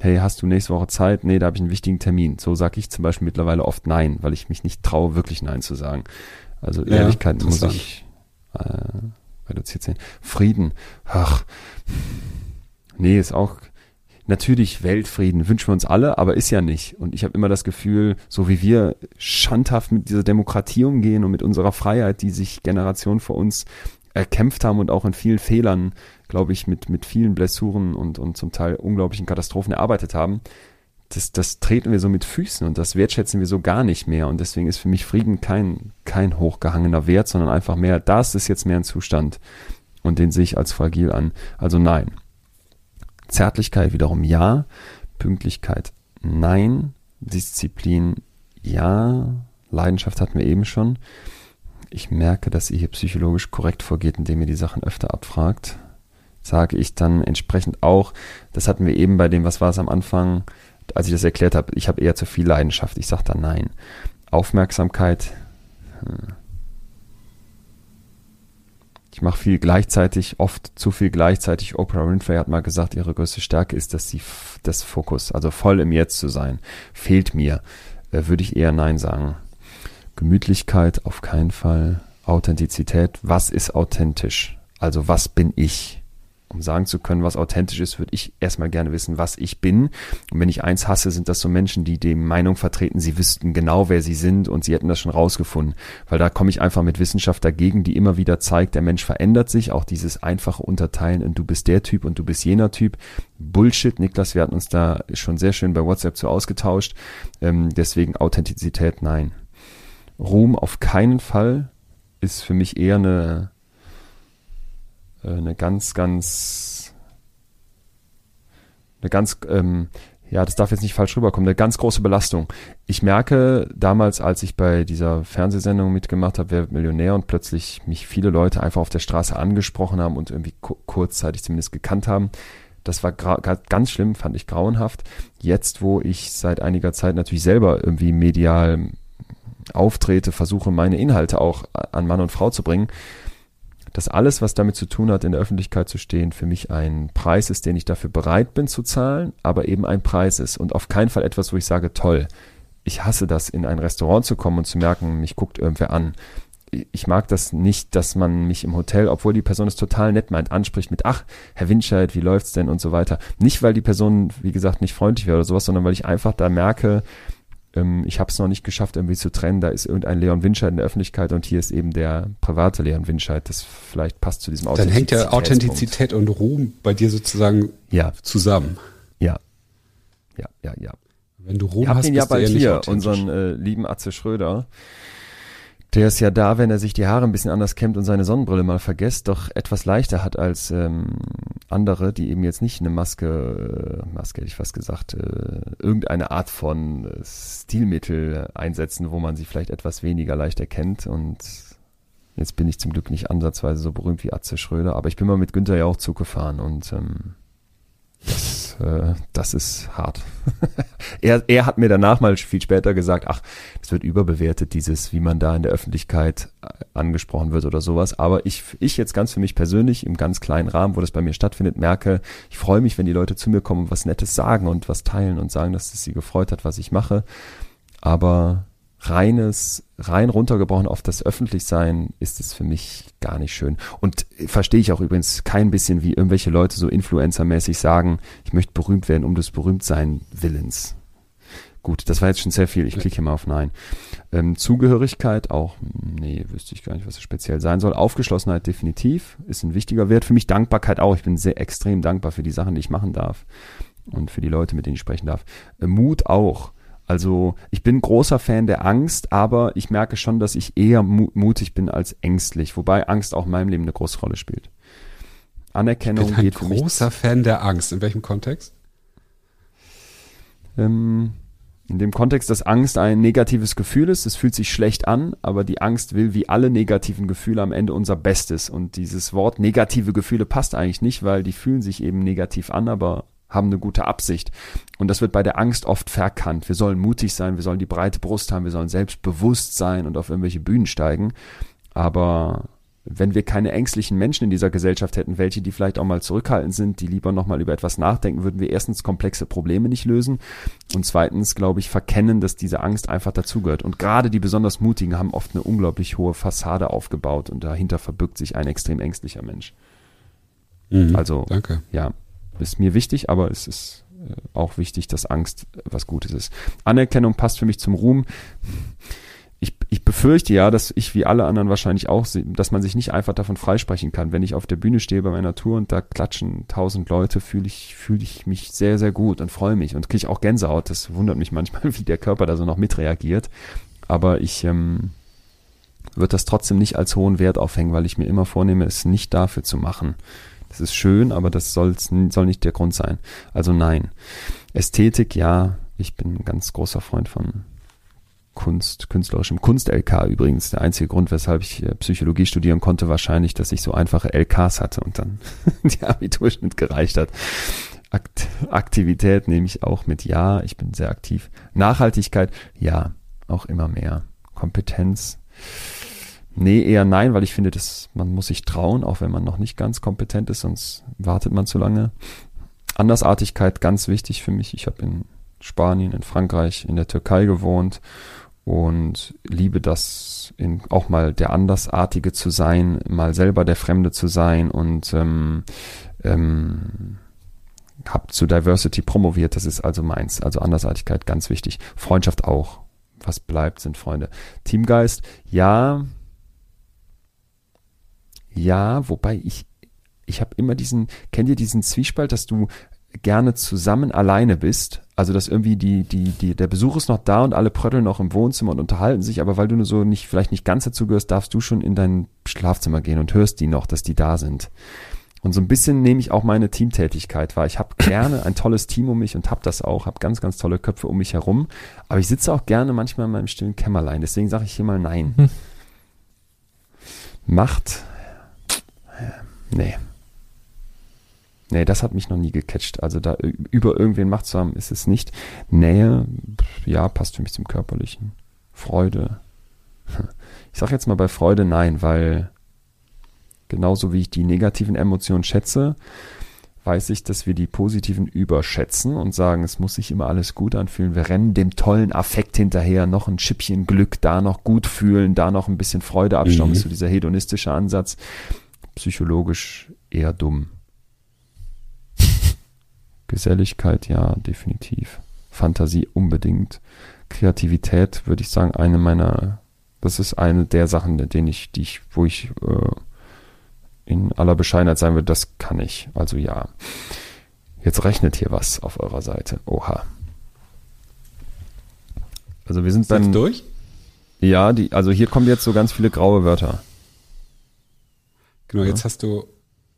Speaker 3: Hey, hast du nächste Woche Zeit? Nee, da habe ich einen wichtigen Termin. So sage ich zum Beispiel mittlerweile oft Nein, weil ich mich nicht traue, wirklich Nein zu sagen. Also
Speaker 1: Ja,
Speaker 3: Ehrlichkeit muss ich äh, reduziert sehen. Frieden, ach, nee, ist auch natürlich Weltfrieden wünschen wir uns alle, aber ist ja nicht. Und ich habe immer das Gefühl, so wie wir schandhaft mit dieser Demokratie umgehen und mit unserer Freiheit, die sich Generationen vor uns erkämpft haben und auch in vielen Fehlern, glaube ich, mit, mit vielen Blessuren und, und zum Teil unglaublichen Katastrophen erarbeitet haben, das, das treten wir so mit Füßen und das wertschätzen wir so gar nicht mehr. Und deswegen ist für mich Frieden kein, kein hochgehangener Wert, sondern einfach mehr, das ist jetzt mehr ein Zustand. Und den sehe ich als fragil an. Also nein. Zärtlichkeit wiederum ja. Pünktlichkeit nein. Disziplin ja. Leidenschaft hatten wir eben schon. Ich merke, dass ihr hier psychologisch korrekt vorgeht, indem ihr die Sachen öfter abfragt. Sage ich dann entsprechend auch, das hatten wir eben bei dem, was war es am Anfang, als ich das erklärt habe, ich habe eher zu viel Leidenschaft. Ich sage dann nein. Aufmerksamkeit. hm. Ich mache viel gleichzeitig, oft zu viel gleichzeitig. Oprah Winfrey hat mal gesagt, ihre größte Stärke ist, dass sie das Fokus, also voll im Jetzt zu sein, fehlt mir. Äh, Würde ich eher Nein sagen. Gemütlichkeit auf keinen Fall. Authentizität. Was ist authentisch? Also was bin ich? Um sagen zu können, was authentisch ist, würde ich erstmal gerne wissen, was ich bin. Und wenn ich eins hasse, sind das so Menschen, die die Meinung vertreten, sie wüssten genau, wer sie sind und sie hätten das schon rausgefunden. Weil da komme ich einfach mit Wissenschaft dagegen, die immer wieder zeigt, der Mensch verändert sich. Auch dieses einfache Unterteilen in du bist der Typ und du bist jener Typ. Bullshit, Niklas, wir hatten uns da schon sehr schön bei WhatsApp zu ausgetauscht. Ähm, deswegen Authentizität, nein. Ruhm auf keinen Fall ist für mich eher eine, eine ganz, ganz, eine ganz, ähm, ja, das darf jetzt nicht falsch rüberkommen, eine ganz große Belastung. Ich merke damals, als ich bei dieser Fernsehsendung mitgemacht habe, wer Millionär und plötzlich mich viele Leute einfach auf der Straße angesprochen haben und irgendwie ku kurzzeitig zumindest gekannt haben. Das war ganz schlimm, fand ich grauenhaft. Jetzt, wo ich seit einiger Zeit natürlich selber irgendwie medial auftrete, versuche meine Inhalte auch an Mann und Frau zu bringen, dass alles, was damit zu tun hat, in der Öffentlichkeit zu stehen, für mich ein Preis ist, den ich dafür bereit bin zu zahlen, aber eben ein Preis ist und auf keinen Fall etwas, wo ich sage, toll, ich hasse das, in ein Restaurant zu kommen und zu merken, mich guckt irgendwer an. Ich mag das nicht, dass man mich im Hotel, obwohl die Person es total nett meint, anspricht mit, ach, Herr Winscheid, wie läuft's denn und so weiter. Nicht, weil die Person, wie gesagt, nicht freundlich wäre oder sowas, sondern weil ich einfach da merke, ähm, ich habe es noch nicht geschafft, irgendwie zu trennen. Da ist irgendein Leon Winscheid in der Öffentlichkeit und hier ist eben der private Leon Winscheid. Das vielleicht passt zu diesem
Speaker 1: Dann hängt ja. Authentizität und Ruhm bei dir sozusagen
Speaker 3: Ja,
Speaker 1: zusammen.
Speaker 3: ja, ja, ja, ja.
Speaker 1: Wenn du Ruhm
Speaker 3: habt
Speaker 1: hast,
Speaker 3: ihn ja bald hier, unseren äh, lieben Atze Schröder. Der ist ja da, wenn er sich die Haare ein bisschen anders kämmt und seine Sonnenbrille mal vergisst, doch etwas leichter hat als ähm, andere, die eben jetzt nicht eine Maske, äh, Maske hätte ich fast gesagt, äh, irgendeine Art von äh, Stilmittel einsetzen, wo man sie vielleicht etwas weniger leicht erkennt. Und Jetzt bin ich zum Glück nicht ansatzweise so berühmt wie Atze Schröder, aber ich bin mal mit Günther ja auch Zug gefahren und ähm, das, äh, das ist hart. <laughs> er, er hat mir danach mal viel später gesagt, ach, es wird überbewertet, dieses, wie man da in der Öffentlichkeit äh, angesprochen wird oder sowas. Aber ich, ich jetzt ganz für mich persönlich, im ganz kleinen Rahmen, wo das bei mir stattfindet, merke, ich freue mich, wenn die Leute zu mir kommen und was Nettes sagen und was teilen und sagen, dass es sie gefreut hat, was ich mache. Aber reines, rein runtergebrochen auf das Öffentlichsein ist es für mich gar nicht schön. Und verstehe ich auch übrigens kein bisschen, wie irgendwelche Leute so influencermäßig sagen, ich möchte berühmt werden um des Berühmtsein Willens. Gut, das war jetzt schon sehr viel. Ich klicke mal auf Nein. Ähm, Zugehörigkeit auch, nee, wüsste ich gar nicht, was es speziell sein soll. Aufgeschlossenheit definitiv ist ein wichtiger Wert. Für mich Dankbarkeit auch. Ich bin sehr extrem dankbar für die Sachen, die ich machen darf und für die Leute, mit denen ich sprechen darf. Äh, Mut auch. Also ich bin großer Fan der Angst, aber ich merke schon, dass ich eher mu mutig bin als ängstlich, wobei Angst auch in meinem Leben eine große Rolle spielt. Anerkennung
Speaker 1: ich bin ein geht großer Fan der Angst. In welchem Kontext?
Speaker 3: Ähm, in dem Kontext, dass Angst ein negatives Gefühl ist, es fühlt sich schlecht an, aber die Angst will wie alle negativen Gefühle am Ende unser Bestes. Und dieses Wort negative Gefühle passt eigentlich nicht, weil die fühlen sich eben negativ an, aber haben eine gute Absicht. Und das wird bei der Angst oft verkannt. Wir sollen mutig sein, wir sollen die breite Brust haben, wir sollen selbstbewusst sein und auf irgendwelche Bühnen steigen. Aber wenn wir keine ängstlichen Menschen in dieser Gesellschaft hätten, welche, die vielleicht auch mal zurückhaltend sind, die lieber nochmal über etwas nachdenken, würden wir erstens komplexe Probleme nicht lösen und zweitens, glaube ich, verkennen, dass diese Angst einfach dazugehört. Und gerade die besonders Mutigen haben oft eine unglaublich hohe Fassade aufgebaut und dahinter verbirgt sich ein extrem ängstlicher Mensch. Mhm, also, danke. ja, ist mir wichtig, aber es ist äh, auch wichtig, dass Angst was Gutes ist. Anerkennung passt für mich zum Ruhm. Ich, ich befürchte ja, dass ich wie alle anderen wahrscheinlich auch, dass man sich nicht einfach davon freisprechen kann. Wenn ich auf der Bühne stehe bei meiner Tour und da klatschen tausend Leute, fühle ich, fühle ich mich sehr, sehr gut und freue mich und kriege auch Gänsehaut. Das wundert mich manchmal, <laughs> wie der Körper da so noch mitreagiert. Aber ich ähm, würde das trotzdem nicht als hohen Wert aufhängen, weil ich mir immer vornehme, es nicht dafür zu machen. Das ist schön, aber das soll nicht der Grund sein. Also nein. Ästhetik, ja, ich bin ein ganz großer Freund von Kunst, künstlerischem Kunst-LK übrigens. Der einzige Grund, weshalb ich äh, Psychologie studieren konnte, wahrscheinlich, dass ich so einfache LKs hatte und dann <laughs> die Abiturschnitt gereicht hat. Akt Aktivität nehme ich auch mit Ja, ich bin sehr aktiv. Nachhaltigkeit, ja, auch immer mehr. Kompetenz, Nee, eher nein, weil ich finde, dass man muss sich trauen, auch wenn man noch nicht ganz kompetent ist, sonst wartet man zu lange. Andersartigkeit ganz wichtig für mich. Ich habe in Spanien, in Frankreich, in der Türkei gewohnt und liebe das, in, auch mal der Andersartige zu sein, mal selber der Fremde zu sein und ähm, ähm, habe zu Diversity promoviert. Das ist also meins. Also Andersartigkeit ganz wichtig. Freundschaft auch. Was bleibt, sind Freunde. Teamgeist, ja, ja, wobei ich, ich habe immer diesen, kennt ihr diesen Zwiespalt, dass du gerne zusammen alleine bist? Also, dass irgendwie die, die, die, der Besuch ist noch da und alle prötteln noch im Wohnzimmer und unterhalten sich, aber weil du nur so nicht, vielleicht nicht ganz dazu gehörst, darfst du schon in dein Schlafzimmer gehen und hörst die noch, dass die da sind. Und so ein bisschen nehme ich auch meine Teamtätigkeit wahr. Ich habe gerne ein tolles Team um mich und habe das auch, habe ganz, ganz tolle Köpfe um mich herum. Aber ich sitze auch gerne manchmal in meinem stillen Kämmerlein. Deswegen sage ich hier mal Nein. Hm. Macht Nee. Nee, das hat mich noch nie gecatcht. Also da über irgendwen Macht zu haben, ist es nicht. Nähe, ja, passt für mich zum Körperlichen. Freude. <laughs> Ich sag jetzt mal bei Freude nein, weil genauso wie ich die negativen Emotionen schätze, weiß ich, dass wir die positiven überschätzen und sagen, es muss sich immer alles gut anfühlen. Wir rennen dem tollen Affekt hinterher, noch ein Schippchen Glück, da noch gut fühlen, da noch ein bisschen Freude abstauben, mhm. so dieser hedonistische Ansatz psychologisch eher dumm. <laughs> Geselligkeit, ja, definitiv. Fantasie unbedingt. Kreativität würde ich sagen, eine meiner, das ist eine der Sachen, denen ich, die ich, wo ich äh, in aller Bescheidenheit sagen würde, das kann ich. Also ja. Jetzt rechnet hier was auf eurer Seite. Oha. Also wir sind dann
Speaker 1: durch.
Speaker 3: Ja, die, also hier kommen jetzt so ganz viele graue Wörter.
Speaker 1: Genau, jetzt hast du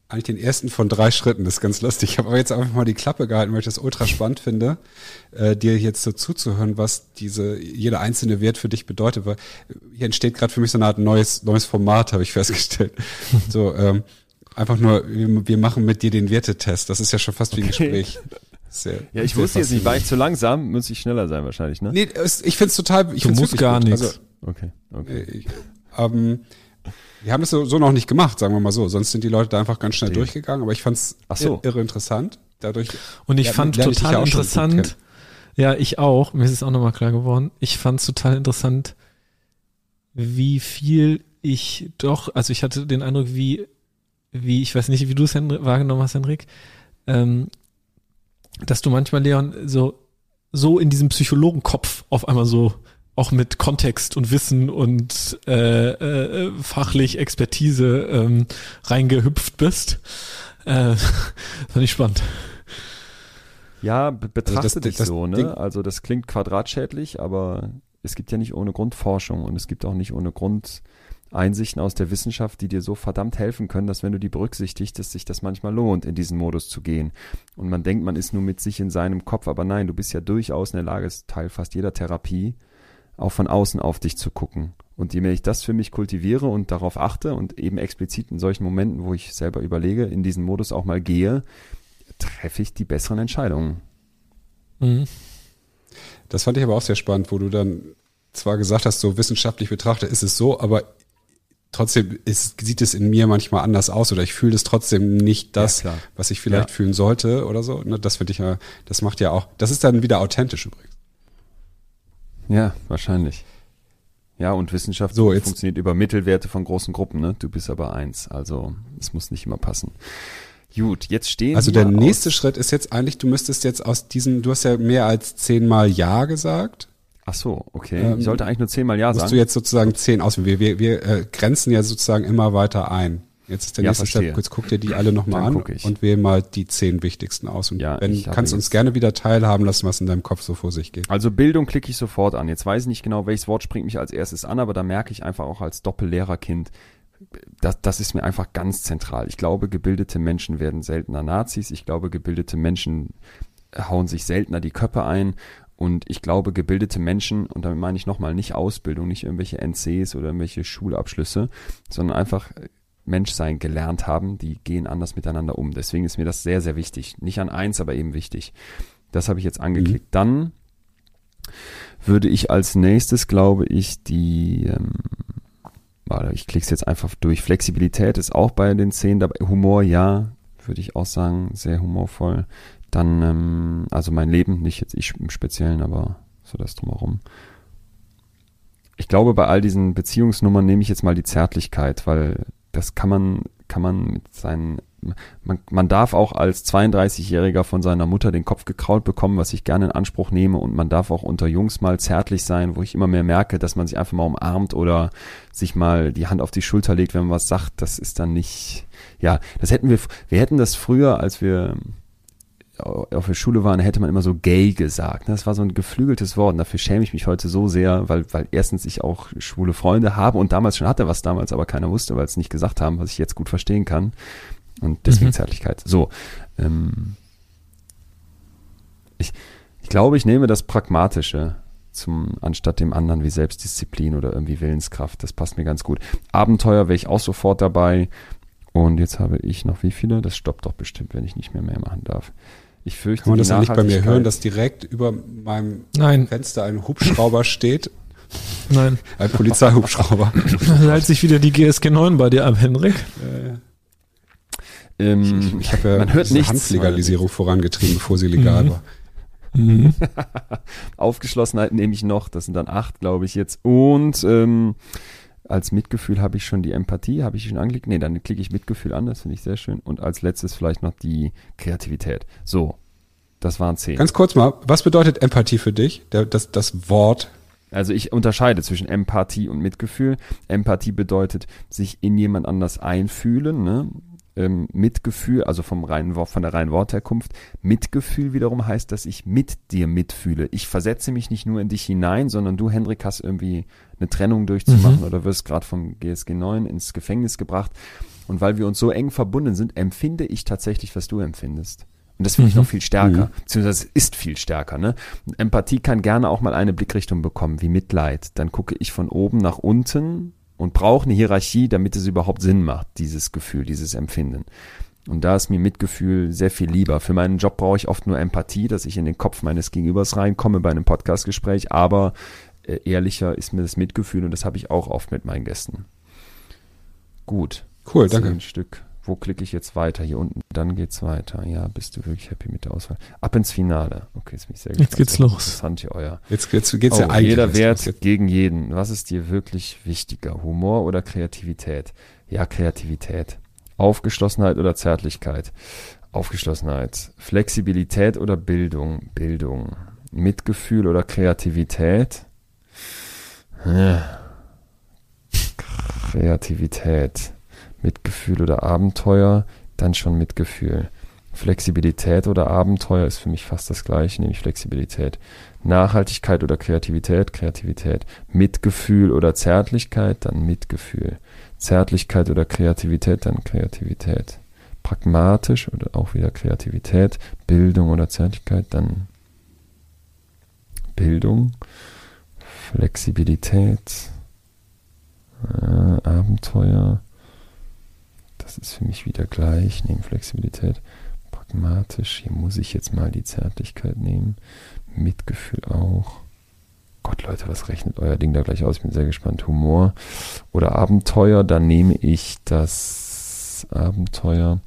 Speaker 1: eigentlich den ersten von drei Schritten. Das ist ganz lustig. Ich habe aber jetzt einfach mal die Klappe gehalten, weil ich das ultra spannend finde, äh, dir jetzt so zuzuhören, was diese jeder einzelne Wert für dich bedeutet. Weil hier entsteht gerade für mich so eine Art neues neues Format, habe ich festgestellt. <laughs> so ähm, einfach nur, wir machen mit dir den Wertetest. Das ist ja schon fast wie ein Gespräch.
Speaker 3: Sehr, ja, ich wusste jetzt nicht, war ich zu langsam? Muss ich schneller sein wahrscheinlich, ne?
Speaker 1: Nee, ich find's total, ich du find's
Speaker 2: musst gar nichts. Also,
Speaker 3: okay, okay. Ich,
Speaker 1: ähm, wir haben das so, so noch nicht gemacht, sagen wir mal so. Sonst sind die Leute da einfach ganz schnell ja. durchgegangen. Aber ich fand's so. irre interessant. Dadurch.
Speaker 2: Und ich fand total ich interessant. Ja, ich auch. Mir ist es auch nochmal klar geworden. Ich fand's total interessant, wie viel ich doch, also ich hatte den Eindruck, wie, wie, ich weiß nicht, wie du es wahrgenommen hast, Henrik, ähm, dass du manchmal, Leon, so, so in diesem Psychologenkopf auf einmal so auch mit Kontext und Wissen und äh, äh, fachlich Expertise ähm, reingehüpft bist. Äh, <laughs> fand ich spannend.
Speaker 3: Ja, betrachte also das, dich das, so, ne? Also das klingt quadratschädlich, aber es gibt ja nicht ohne Grund Forschung und es gibt auch nicht ohne Grund Einsichten aus der Wissenschaft, die dir so verdammt helfen können, dass wenn du die berücksichtigst, dass sich das manchmal lohnt, in diesen Modus zu gehen. Und man denkt, man ist nur mit sich in seinem Kopf, aber nein, du bist ja durchaus in der Lage, ist Teil fast jeder Therapie, auch von außen auf dich zu gucken. Und je mehr ich das für mich kultiviere und darauf achte und eben explizit in solchen Momenten, wo ich selber überlege, in diesen Modus auch mal gehe, treffe ich die besseren Entscheidungen.
Speaker 1: Mhm. Das fand ich aber auch sehr spannend, wo du dann zwar gesagt hast, so wissenschaftlich betrachtet ist es so, aber trotzdem ist, sieht es in mir manchmal anders aus oder ich fühle es trotzdem nicht das, ja, was ich vielleicht ja. fühlen sollte oder so. Ne, das finde ich ja, das macht ja auch, das ist dann wieder authentisch übrigens.
Speaker 3: Ja, wahrscheinlich. Ja, und Wissenschaft so, funktioniert über Mittelwerte von großen Gruppen, ne? Du bist aber eins, also es muss nicht immer passen. Gut, jetzt stehen
Speaker 1: Also der nächste Schritt ist jetzt eigentlich, du müsstest jetzt aus diesem, du hast ja mehr als zehnmal Ja gesagt.
Speaker 3: Ach so, okay. Ähm, ich sollte eigentlich nur zehnmal Ja
Speaker 1: musst
Speaker 3: sagen.
Speaker 1: Musst du jetzt sozusagen zehn auswählen. Wir, wir, wir äh, grenzen ja sozusagen immer weiter ein. Jetzt ist der ja, nächste verstehe. Step, jetzt guck dir die alle nochmal an und wähl mal die zehn wichtigsten aus. Und ja, wenn, kannst uns gerne wieder teilhaben lassen, was in deinem Kopf so vor sich geht.
Speaker 3: Also Bildung klicke ich sofort an. Jetzt weiß ich nicht genau, welches Wort springt mich als erstes an, aber da merke ich einfach auch als Doppellehrerkind, das, das ist mir einfach ganz zentral. Ich glaube, gebildete Menschen werden seltener Nazis. Ich glaube, gebildete Menschen hauen sich seltener die Köpfe ein. Und ich glaube, gebildete Menschen, und damit meine ich nochmal nicht Ausbildung, nicht irgendwelche NCs oder irgendwelche Schulabschlüsse, sondern einfach Menschsein gelernt haben, die gehen anders miteinander um. Deswegen ist mir das sehr, sehr wichtig. Nicht an eins, aber eben wichtig. Das habe ich jetzt angeklickt. Mhm. Dann würde ich als nächstes, glaube ich, die, ähm, warte, ich klicke es jetzt einfach durch. Flexibilität ist auch bei den zehn dabei. Humor, ja, würde ich auch sagen, sehr humorvoll. Dann, ähm, also mein Leben, nicht jetzt ich im Speziellen, aber so das drumherum. Ich glaube, bei all diesen Beziehungsnummern nehme ich jetzt mal die Zärtlichkeit, weil das kann man, kann man mit seinen, man, man darf auch als 32-Jähriger von seiner Mutter den Kopf gekraut bekommen, was ich gerne in Anspruch nehme. Und man darf auch unter Jungs mal zärtlich sein, wo ich immer mehr merke, dass man sich einfach mal umarmt oder sich mal die Hand auf die Schulter legt, wenn man was sagt, das ist dann nicht, ja, das hätten wir, wir hätten das früher, als wir auf der Schule waren, hätte man immer so gay gesagt. Das war so ein geflügeltes Wort. Und dafür schäme ich mich heute so sehr, weil, weil erstens ich auch schwule Freunde habe und damals schon hatte, was damals aber keiner wusste, weil es nicht gesagt haben, was ich jetzt gut verstehen kann. Und deswegen mhm. Zärtlichkeit. So. Ähm, ich, ich glaube, ich nehme das Pragmatische zum, anstatt dem anderen wie Selbstdisziplin oder irgendwie Willenskraft. Das passt mir ganz gut. Abenteuer wäre ich auch sofort dabei. Und jetzt habe ich noch wie viele? Das stoppt doch bestimmt, wenn ich nicht mehr mehr machen darf. Ich fürchte,
Speaker 1: Kann man das nicht bei mir hören, dass direkt über meinem
Speaker 2: Nein.
Speaker 1: Fenster ein Hubschrauber steht?
Speaker 2: Nein.
Speaker 1: Ein Polizeihubschrauber. <laughs>
Speaker 2: Dann hält sich wieder die GSG 9 bei dir ab, Henrik.
Speaker 1: Äh, ähm, ich, ich, ich habe ja man hört diese Hanflegalisierung vorangetrieben, bevor sie legal mhm. war.
Speaker 3: Mhm. <laughs> Aufgeschlossenheit nehme ich noch, das sind dann acht, glaube ich jetzt. Und ähm, als Mitgefühl habe ich schon die Empathie, habe ich schon angeklickt. Nee, dann klicke ich Mitgefühl an, das finde ich sehr schön. Und als letztes vielleicht noch die Kreativität. So, das waren zehn.
Speaker 1: Ganz kurz mal, was bedeutet Empathie für dich? Das, das Wort.
Speaker 3: Also ich unterscheide zwischen Empathie und Mitgefühl. Empathie bedeutet sich in jemand anders einfühlen, ne? Ähm, Mitgefühl, also vom reinen von der reinen Wortherkunft. Mitgefühl wiederum heißt, dass ich mit dir mitfühle. Ich versetze mich nicht nur in dich hinein, sondern du, Hendrik, hast irgendwie eine Trennung durchzumachen mhm. oder wirst gerade vom GSG 9 ins Gefängnis gebracht. Und weil wir uns so eng verbunden sind, empfinde ich tatsächlich, was du empfindest. Und das finde ich mhm. noch viel stärker, mhm. beziehungsweise es ist viel stärker. Ne? Empathie kann gerne auch mal eine Blickrichtung bekommen, wie Mitleid. Dann gucke ich von oben nach unten und brauche eine Hierarchie, damit es überhaupt Sinn macht, dieses Gefühl, dieses Empfinden. Und da ist mir Mitgefühl sehr viel lieber. Für meinen Job brauche ich oft nur Empathie, dass ich in den Kopf meines Gegenübers reinkomme bei einem Podcastgespräch, aber äh, ehrlicher ist mir das Mitgefühl und das habe ich auch oft mit meinen Gästen. Gut.
Speaker 1: Cool, danke.
Speaker 3: Ein Stück. Wo klicke ich jetzt weiter? Hier unten. Dann geht's weiter. Ja, bist du wirklich happy mit der Auswahl? Ab ins Finale. Okay, jetzt bin ich sehr
Speaker 2: gespannt. Jetzt geht's los.
Speaker 3: Interessant hier euer.
Speaker 1: Jetzt geht's, geht's oh, ja
Speaker 3: eigentlich. Jeder Wert gegen jeden. Was ist dir wirklich wichtiger? Humor oder Kreativität? Ja, Kreativität. Aufgeschlossenheit oder Zärtlichkeit? Aufgeschlossenheit. Flexibilität oder Bildung? Bildung. Mitgefühl oder Kreativität? Ja. Kreativität. Mitgefühl oder Abenteuer, dann schon Mitgefühl. Flexibilität oder Abenteuer ist für mich fast das gleiche, nämlich Flexibilität. Nachhaltigkeit oder Kreativität, Kreativität. Mitgefühl oder Zärtlichkeit, dann Mitgefühl. Zärtlichkeit oder Kreativität, dann Kreativität. Pragmatisch oder auch wieder Kreativität. Bildung oder Zärtlichkeit, dann Bildung. Flexibilität. Äh, Abenteuer. Das ist für mich wieder gleich. Neben Flexibilität. Pragmatisch. Hier muss ich jetzt mal die Zärtlichkeit nehmen. Mitgefühl auch. Gott, Leute, was rechnet euer Ding da gleich aus? Ich bin sehr gespannt. Humor oder Abenteuer, dann nehme ich das Abenteuer.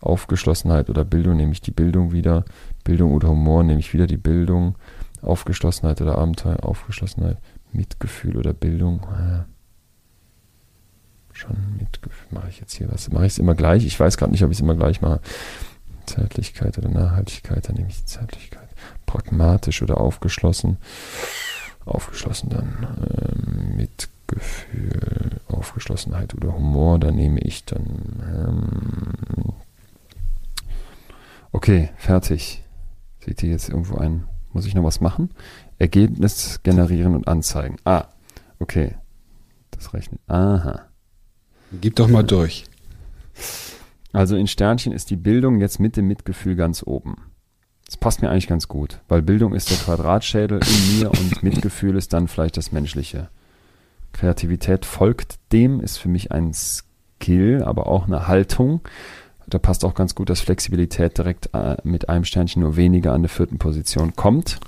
Speaker 3: Aufgeschlossenheit oder Bildung nehme ich die Bildung wieder. Bildung oder Humor nehme ich wieder die Bildung. Aufgeschlossenheit oder Abenteuer, Aufgeschlossenheit, Mitgefühl oder Bildung. Schon Mitgefühl. Mache ich jetzt hier was? Mache ich es immer gleich? Ich weiß gerade nicht, ob ich es immer gleich mache. Zärtlichkeit oder Nachhaltigkeit, dann nehme ich die Zärtlichkeit. Pragmatisch oder aufgeschlossen aufgeschlossen dann ähm, Mitgefühl, Aufgeschlossenheit oder Humor, da nehme ich dann ähm, okay, fertig. Seht ihr jetzt irgendwo ein, muss ich noch was machen? Ergebnis generieren und anzeigen. Ah, okay. Das rechnet. Aha.
Speaker 1: Gib doch mal durch.
Speaker 3: Also in Sternchen ist die Bildung jetzt mit dem Mitgefühl ganz oben. Das passt mir eigentlich ganz gut, weil Bildung ist der Quadratschädel in mir und Mitgefühl ist dann vielleicht das Menschliche. Kreativität folgt dem, ist für mich ein Skill, aber auch eine Haltung. Da passt auch ganz gut, dass Flexibilität direkt äh, mit einem Sternchen nur weniger an der vierten Position kommt.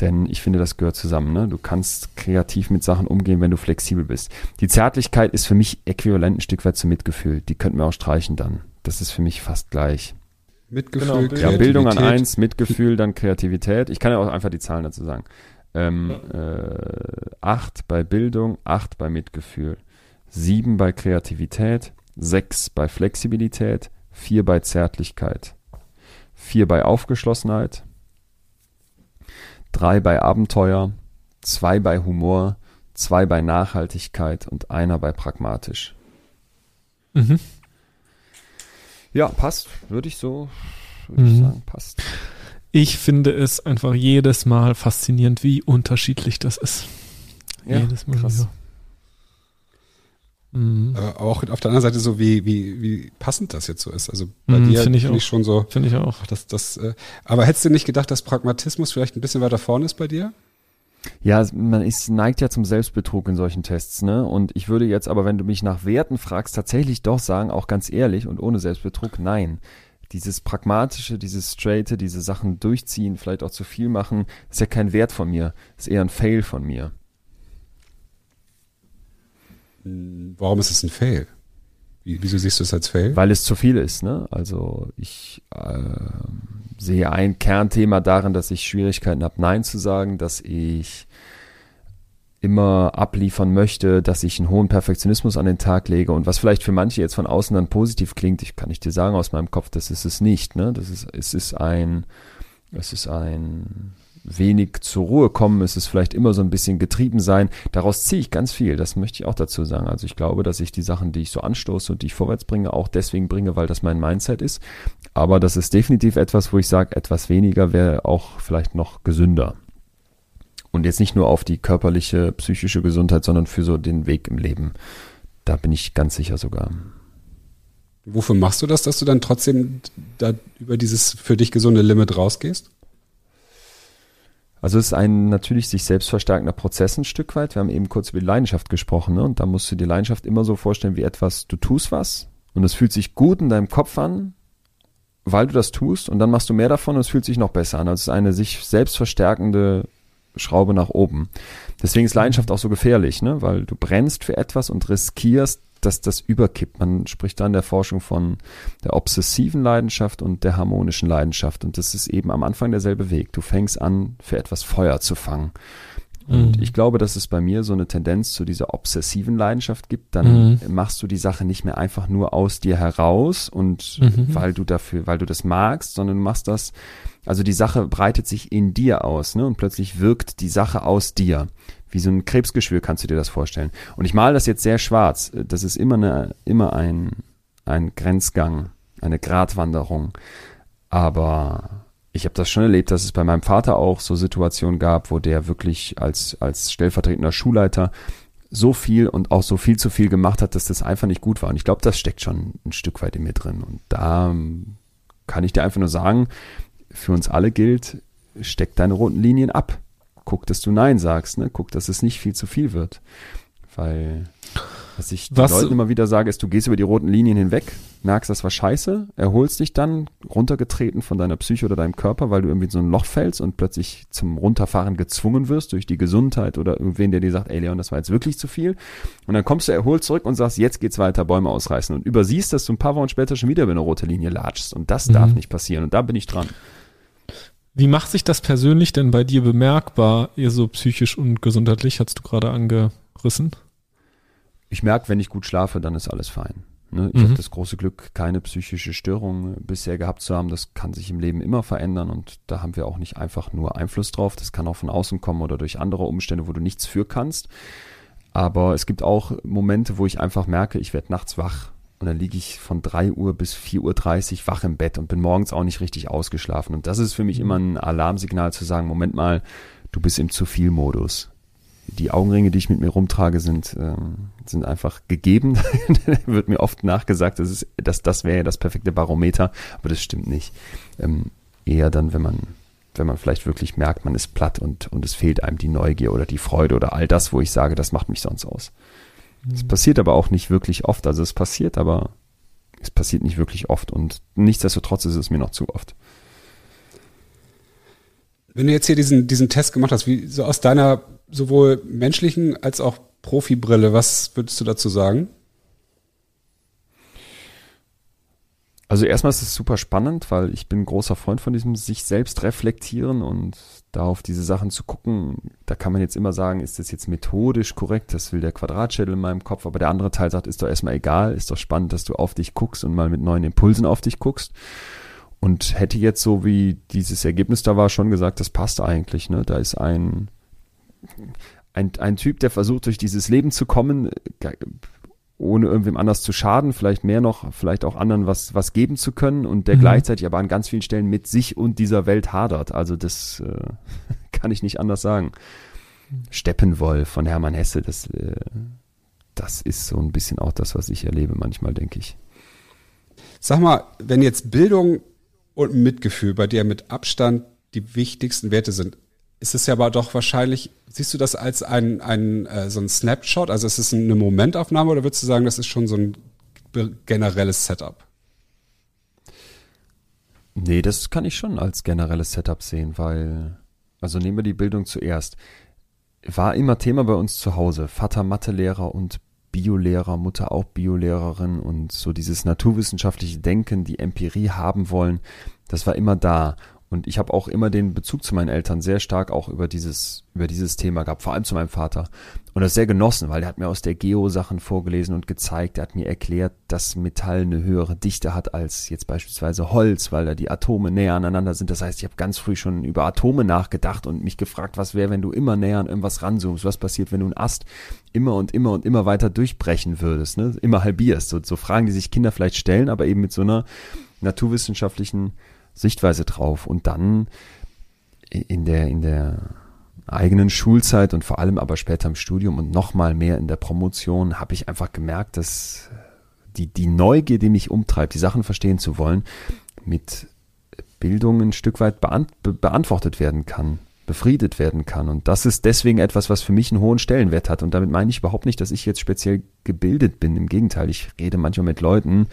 Speaker 3: Denn ich finde, das gehört zusammen. Ne? Du kannst kreativ mit Sachen umgehen, wenn du flexibel bist. Die Zärtlichkeit ist für mich äquivalent ein Stück weit zum Mitgefühl. Die könnten wir auch streichen dann. Das ist für mich fast gleich.
Speaker 1: Mitgefühl,
Speaker 3: genau, Ja, Bildung an eins, Mitgefühl, dann Kreativität. Ich kann ja auch einfach die Zahlen dazu sagen. Ähm, äh, acht bei Bildung, acht bei Mitgefühl, sieben bei Kreativität, sechs bei Flexibilität, vier bei Zärtlichkeit, vier bei Aufgeschlossenheit, drei bei Abenteuer, zwei bei Humor, zwei bei Nachhaltigkeit und einer bei pragmatisch. Mhm. Ja, passt. Würde ich so, würde mhm. ich sagen, passt.
Speaker 2: Ich finde es einfach jedes Mal faszinierend, wie unterschiedlich das ist.
Speaker 1: Ja, jedes Mal krass. Mhm. Aber auch auf der anderen Seite so, wie, wie, wie passend das jetzt so ist. Also bei mhm, dir finde ich, find ich, schon so.
Speaker 2: Finde ich auch.
Speaker 1: Das, das, äh, aber hättest du nicht gedacht, dass Pragmatismus vielleicht ein bisschen weiter vorne ist bei dir?
Speaker 3: Ja, man ist, neigt ja zum Selbstbetrug in solchen Tests, ne? Und ich würde jetzt aber, wenn du mich nach Werten fragst, tatsächlich doch sagen, auch ganz ehrlich und ohne Selbstbetrug, nein. Dieses pragmatische, dieses straighte, diese Sachen durchziehen, vielleicht auch zu viel machen, ist ja kein Wert von mir, ist eher ein Fail von mir.
Speaker 1: Warum ist es ein Fail? Wieso siehst du es als Fail?
Speaker 3: Weil es zu viel ist, ne? Also ich äh, sehe ein Kernthema darin, dass ich Schwierigkeiten habe, Nein zu sagen, dass ich immer abliefern möchte, dass ich einen hohen Perfektionismus an den Tag lege und was vielleicht für manche jetzt von außen dann positiv klingt, ich kann ich dir sagen aus meinem Kopf, das ist es nicht, ne? Das ist, es ist ein, es ist ein wenig zur Ruhe kommen, ist es vielleicht immer so ein bisschen getrieben sein. Daraus ziehe ich ganz viel, das möchte ich auch dazu sagen. Also ich glaube, dass ich die Sachen, die ich so anstoße und die ich vorwärts bringe, auch deswegen bringe, weil das mein Mindset ist. Aber das ist definitiv etwas, wo ich sage, etwas weniger wäre auch vielleicht noch gesünder. Und jetzt nicht nur auf die körperliche, psychische Gesundheit, sondern für so den Weg im Leben. Da bin ich ganz sicher sogar.
Speaker 1: Wofür machst du das, dass du dann trotzdem da über dieses für dich gesunde Limit rausgehst?
Speaker 3: Also es ist ein natürlich sich selbst verstärkender Prozess ein Stück weit. Wir haben eben kurz über die Leidenschaft gesprochen, ne? Und da musst du die Leidenschaft immer so vorstellen wie etwas, du tust was und es fühlt sich gut in deinem Kopf an, weil du das tust und dann machst du mehr davon und es fühlt sich noch besser an. Also es ist eine sich selbst verstärkende Schraube nach oben. Deswegen ist Leidenschaft auch so gefährlich, ne? Weil du brennst für etwas und riskierst dass das überkippt. Man spricht da in der Forschung von der obsessiven Leidenschaft und der harmonischen Leidenschaft. Und das ist eben am Anfang derselbe Weg. Du fängst an, für etwas Feuer zu fangen. Und mhm. ich glaube, dass es bei mir so eine Tendenz zu dieser obsessiven Leidenschaft gibt. Dann mhm. machst du die Sache nicht mehr einfach nur aus dir heraus und mhm. weil du dafür, weil du das magst, sondern du machst das, also die Sache breitet sich in dir aus, ne? Und plötzlich wirkt die Sache aus dir. Wie so ein Krebsgeschwür kannst du dir das vorstellen. Und ich male das jetzt sehr schwarz. Das ist immer eine, immer ein, ein Grenzgang, eine Gratwanderung. Aber ich habe das schon erlebt, dass es bei meinem Vater auch so Situationen gab, wo der wirklich als, als stellvertretender Schulleiter so viel und auch so viel zu viel gemacht hat, dass das einfach nicht gut war. Und ich glaube, das steckt schon ein Stück weit in mir drin. Und da kann ich dir einfach nur sagen, für uns alle gilt, steck deine roten Linien ab guck, dass du Nein sagst, ne? Guck, dass es nicht viel zu viel wird. Weil, was ich den Leuten immer wieder sage, ist, du gehst über die roten Linien hinweg, merkst, das war scheiße, erholst dich dann, runtergetreten von deiner Psyche oder deinem Körper, weil du irgendwie in so ein Loch fällst und plötzlich zum Runterfahren gezwungen wirst durch die Gesundheit oder irgendwen, der dir sagt, ey Leon, das war jetzt wirklich zu viel. Und dann kommst du erholt zurück und sagst, jetzt geht's weiter, Bäume ausreißen und übersiehst, dass du ein paar Wochen später schon wieder über eine rote Linie latschst. Und das mhm. darf nicht passieren. Und da bin ich dran.
Speaker 2: Wie macht sich das persönlich denn bei dir bemerkbar, eher so psychisch und gesundheitlich, hast du gerade angerissen?
Speaker 3: Ich merke, wenn ich gut schlafe, dann ist alles fein. Ne? Ich mhm. habe das große Glück, keine psychische Störung bisher gehabt zu haben. Das kann sich im Leben immer verändern und da haben wir auch nicht einfach nur Einfluss drauf. Das kann auch von außen kommen oder durch andere Umstände, wo du nichts für kannst. Aber es gibt auch Momente, wo ich einfach merke, ich werde nachts wach und dann liege ich von 3 Uhr bis 4.30 Uhr wach im Bett und bin morgens auch nicht richtig ausgeschlafen. Und das ist für mich immer ein Alarmsignal zu sagen, Moment mal, du bist im zu viel Modus. Die Augenringe, die ich mit mir rumtrage, sind, ähm, sind einfach gegeben. <laughs> Wird mir oft nachgesagt, das, ist, das, das wäre ja das perfekte Barometer, aber das stimmt nicht. Ähm, eher dann, wenn man, wenn man vielleicht wirklich merkt, man ist platt und, und es fehlt einem die Neugier oder die Freude oder all das, wo ich sage, das macht mich sonst aus. Es passiert aber auch nicht wirklich oft. Also es passiert, aber es passiert nicht wirklich oft und nichtsdestotrotz ist es mir noch zu oft.
Speaker 1: Wenn du jetzt hier diesen, diesen Test gemacht hast, wie so aus deiner sowohl menschlichen als auch Profibrille, was würdest du dazu sagen?
Speaker 3: Also erstmal ist es super spannend, weil ich bin großer Freund von diesem sich selbst reflektieren und da auf diese Sachen zu gucken. Da kann man jetzt immer sagen, ist das jetzt methodisch korrekt? Das will der Quadratschädel in meinem Kopf, aber der andere Teil sagt, ist doch erstmal egal, ist doch spannend, dass du auf dich guckst und mal mit neuen Impulsen auf dich guckst. Und hätte jetzt so wie dieses Ergebnis da war schon gesagt, das passt eigentlich, ne? Da ist ein, ein, ein Typ, der versucht, durch dieses Leben zu kommen, ohne irgendwem anders zu schaden, vielleicht mehr noch, vielleicht auch anderen was, was geben zu können und der mhm. gleichzeitig aber an ganz vielen Stellen mit sich und dieser Welt hadert. Also das äh, <laughs> kann ich nicht anders sagen. Steppenwolf von Hermann Hesse, das, äh, das ist so ein bisschen auch das, was ich erlebe manchmal, denke ich.
Speaker 1: Sag mal, wenn jetzt Bildung und Mitgefühl bei dir mit Abstand die wichtigsten Werte sind, ist es ja aber doch wahrscheinlich, siehst du das als ein, ein äh, so ein Snapshot? Also ist es eine Momentaufnahme oder würdest du sagen, das ist schon so ein generelles Setup?
Speaker 3: Nee, das kann ich schon als generelles Setup sehen, weil, also nehmen wir die Bildung zuerst. War immer Thema bei uns zu Hause. Vater Mathelehrer und Biolehrer, Mutter auch Biolehrerin und so dieses naturwissenschaftliche Denken, die Empirie haben wollen, das war immer da. Und ich habe auch immer den Bezug zu meinen Eltern sehr stark auch über dieses, über dieses Thema gehabt, vor allem zu meinem Vater. Und das sehr genossen, weil er hat mir aus der Geo Sachen vorgelesen und gezeigt, er hat mir erklärt, dass Metall eine höhere Dichte hat als jetzt beispielsweise Holz, weil da die Atome näher aneinander sind. Das heißt, ich habe ganz früh schon über Atome nachgedacht und mich gefragt, was wäre, wenn du immer näher an irgendwas ranzoomst, was passiert, wenn du einen Ast immer und immer und immer weiter durchbrechen würdest, ne? immer halbierst. So, so Fragen, die sich Kinder vielleicht stellen, aber eben mit so einer naturwissenschaftlichen Sichtweise drauf. Und dann in der, in der eigenen Schulzeit und vor allem aber später im Studium und nochmal mehr in der Promotion habe ich einfach gemerkt, dass die, die Neugier, die mich umtreibt, die Sachen verstehen zu wollen, mit Bildung ein Stück weit beant beantwortet werden kann, befriedet werden kann. Und das ist deswegen etwas, was für mich einen hohen Stellenwert hat. Und damit meine ich überhaupt nicht, dass ich jetzt speziell gebildet bin. Im Gegenteil, ich rede manchmal mit Leuten,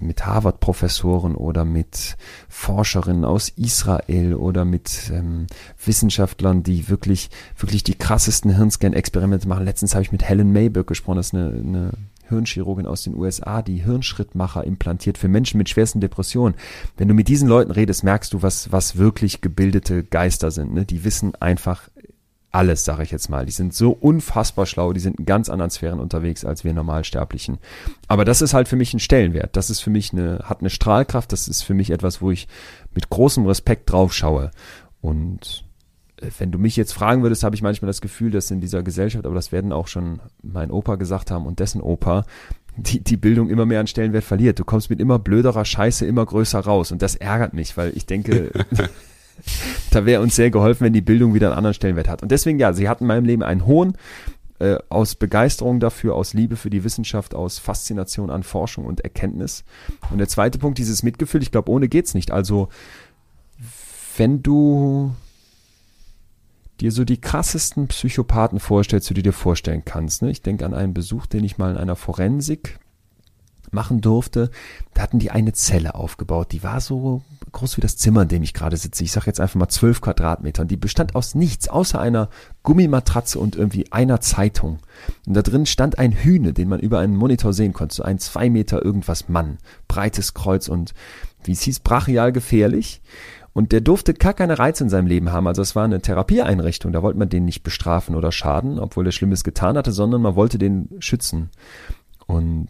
Speaker 3: mit Harvard-Professoren oder mit Forscherinnen aus Israel oder mit ähm, Wissenschaftlern, die wirklich, wirklich die krassesten Hirnscan-Experimente machen. Letztens habe ich mit Helen Mayberg gesprochen, das ist eine, eine Hirnchirurgin aus den USA, die Hirnschrittmacher implantiert für Menschen mit schwersten Depressionen. Wenn du mit diesen Leuten redest, merkst du, was, was wirklich gebildete Geister sind. Ne? Die wissen einfach alles, sage ich jetzt mal. Die sind so unfassbar schlau, die sind in ganz anderen Sphären unterwegs als wir Normalsterblichen. Aber das ist halt für mich ein Stellenwert. Das ist für mich eine, hat eine Strahlkraft. Das ist für mich etwas, wo ich mit großem Respekt drauf schaue. Und äh, wenn du mich jetzt fragen würdest, habe ich manchmal das Gefühl, dass in dieser Gesellschaft, aber das werden auch schon mein Opa gesagt haben und dessen Opa, die, die Bildung immer mehr an Stellenwert verliert. Du kommst mit immer blöderer Scheiße immer größer raus. Und das ärgert mich, weil ich denke, <laughs> da wäre uns sehr geholfen, wenn die Bildung wieder einen anderen Stellenwert hat. Und deswegen, ja, sie hat in meinem Leben einen hohen, äh, aus Begeisterung dafür, aus Liebe für die Wissenschaft, aus Faszination an Forschung und Erkenntnis. Und der zweite Punkt, dieses Mitgefühl, ich glaube, ohne geht's nicht. Also, wenn du dir so die krassesten Psychopathen vorstellst, die du dir vorstellen kannst. Ne? Ich denke an einen Besuch, den ich mal in einer Forensik machen durfte. Da hatten die eine Zelle aufgebaut, die war so groß wie das Zimmer, in dem ich gerade sitze. Ich sage jetzt einfach mal zwölf Quadratmeter. Und die bestand aus nichts, außer einer Gummimatratze und irgendwie einer Zeitung. Und da drin stand ein Hühne, den man über einen Monitor sehen konnte. So ein zwei Meter irgendwas Mann. Breites Kreuz und wie es hieß, brachial gefährlich. Und der durfte gar keine Reize in seinem Leben haben. Also es war eine Therapieeinrichtung. Da wollte man den nicht bestrafen oder schaden, obwohl er Schlimmes getan hatte, sondern man wollte den schützen. Und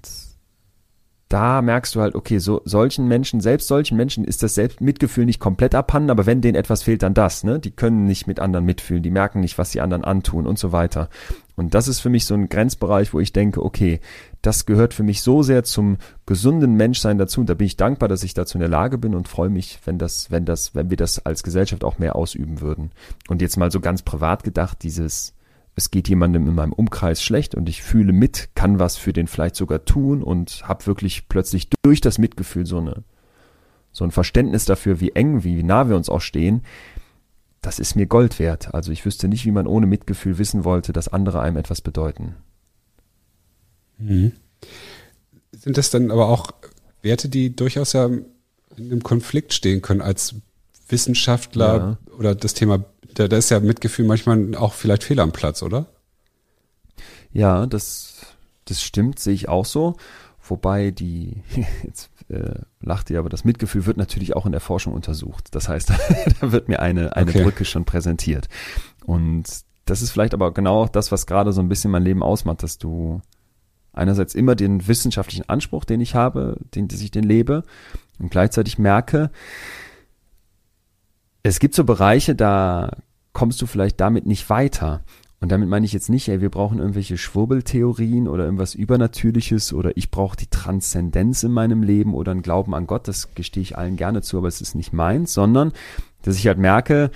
Speaker 3: da merkst du halt, okay, so solchen Menschen, selbst solchen Menschen ist das Selbstmitgefühl nicht komplett abhanden, aber wenn denen etwas fehlt, dann das, ne? Die können nicht mit anderen mitfühlen, die merken nicht, was die anderen antun und so weiter. Und das ist für mich so ein Grenzbereich, wo ich denke, okay, das gehört für mich so sehr zum gesunden Menschsein dazu. Und da bin ich dankbar, dass ich dazu in der Lage bin und freue mich, wenn das, wenn das, wenn wir das als Gesellschaft auch mehr ausüben würden. Und jetzt mal so ganz privat gedacht, dieses, es geht jemandem in meinem Umkreis schlecht und ich fühle mit, kann was für den vielleicht sogar tun und habe wirklich plötzlich durch das Mitgefühl so eine, so ein Verständnis dafür, wie eng, wie nah wir uns auch stehen. Das ist mir Gold wert. Also ich wüsste nicht, wie man ohne Mitgefühl wissen wollte, dass andere einem etwas bedeuten.
Speaker 1: Mhm. Sind das dann aber auch Werte, die durchaus ja in einem Konflikt stehen können als Wissenschaftler ja. oder das Thema, da, da ist ja Mitgefühl manchmal auch vielleicht fehl am Platz, oder?
Speaker 3: Ja, das, das stimmt, sehe ich auch so. Wobei die, <laughs> jetzt äh, lacht ihr, aber das Mitgefühl wird natürlich auch in der Forschung untersucht. Das heißt, <laughs> da wird mir eine, eine okay. Brücke schon präsentiert. Und das ist vielleicht aber genau auch das, was gerade so ein bisschen mein Leben ausmacht, dass du einerseits immer den wissenschaftlichen Anspruch, den ich habe, den, dass ich den lebe und gleichzeitig merke, es gibt so Bereiche, da kommst du vielleicht damit nicht weiter. Und damit meine ich jetzt nicht, ey, wir brauchen irgendwelche Schwurbeltheorien oder irgendwas Übernatürliches oder ich brauche die Transzendenz in meinem Leben oder einen Glauben an Gott, das gestehe ich allen gerne zu, aber es ist nicht meins, sondern dass ich halt merke,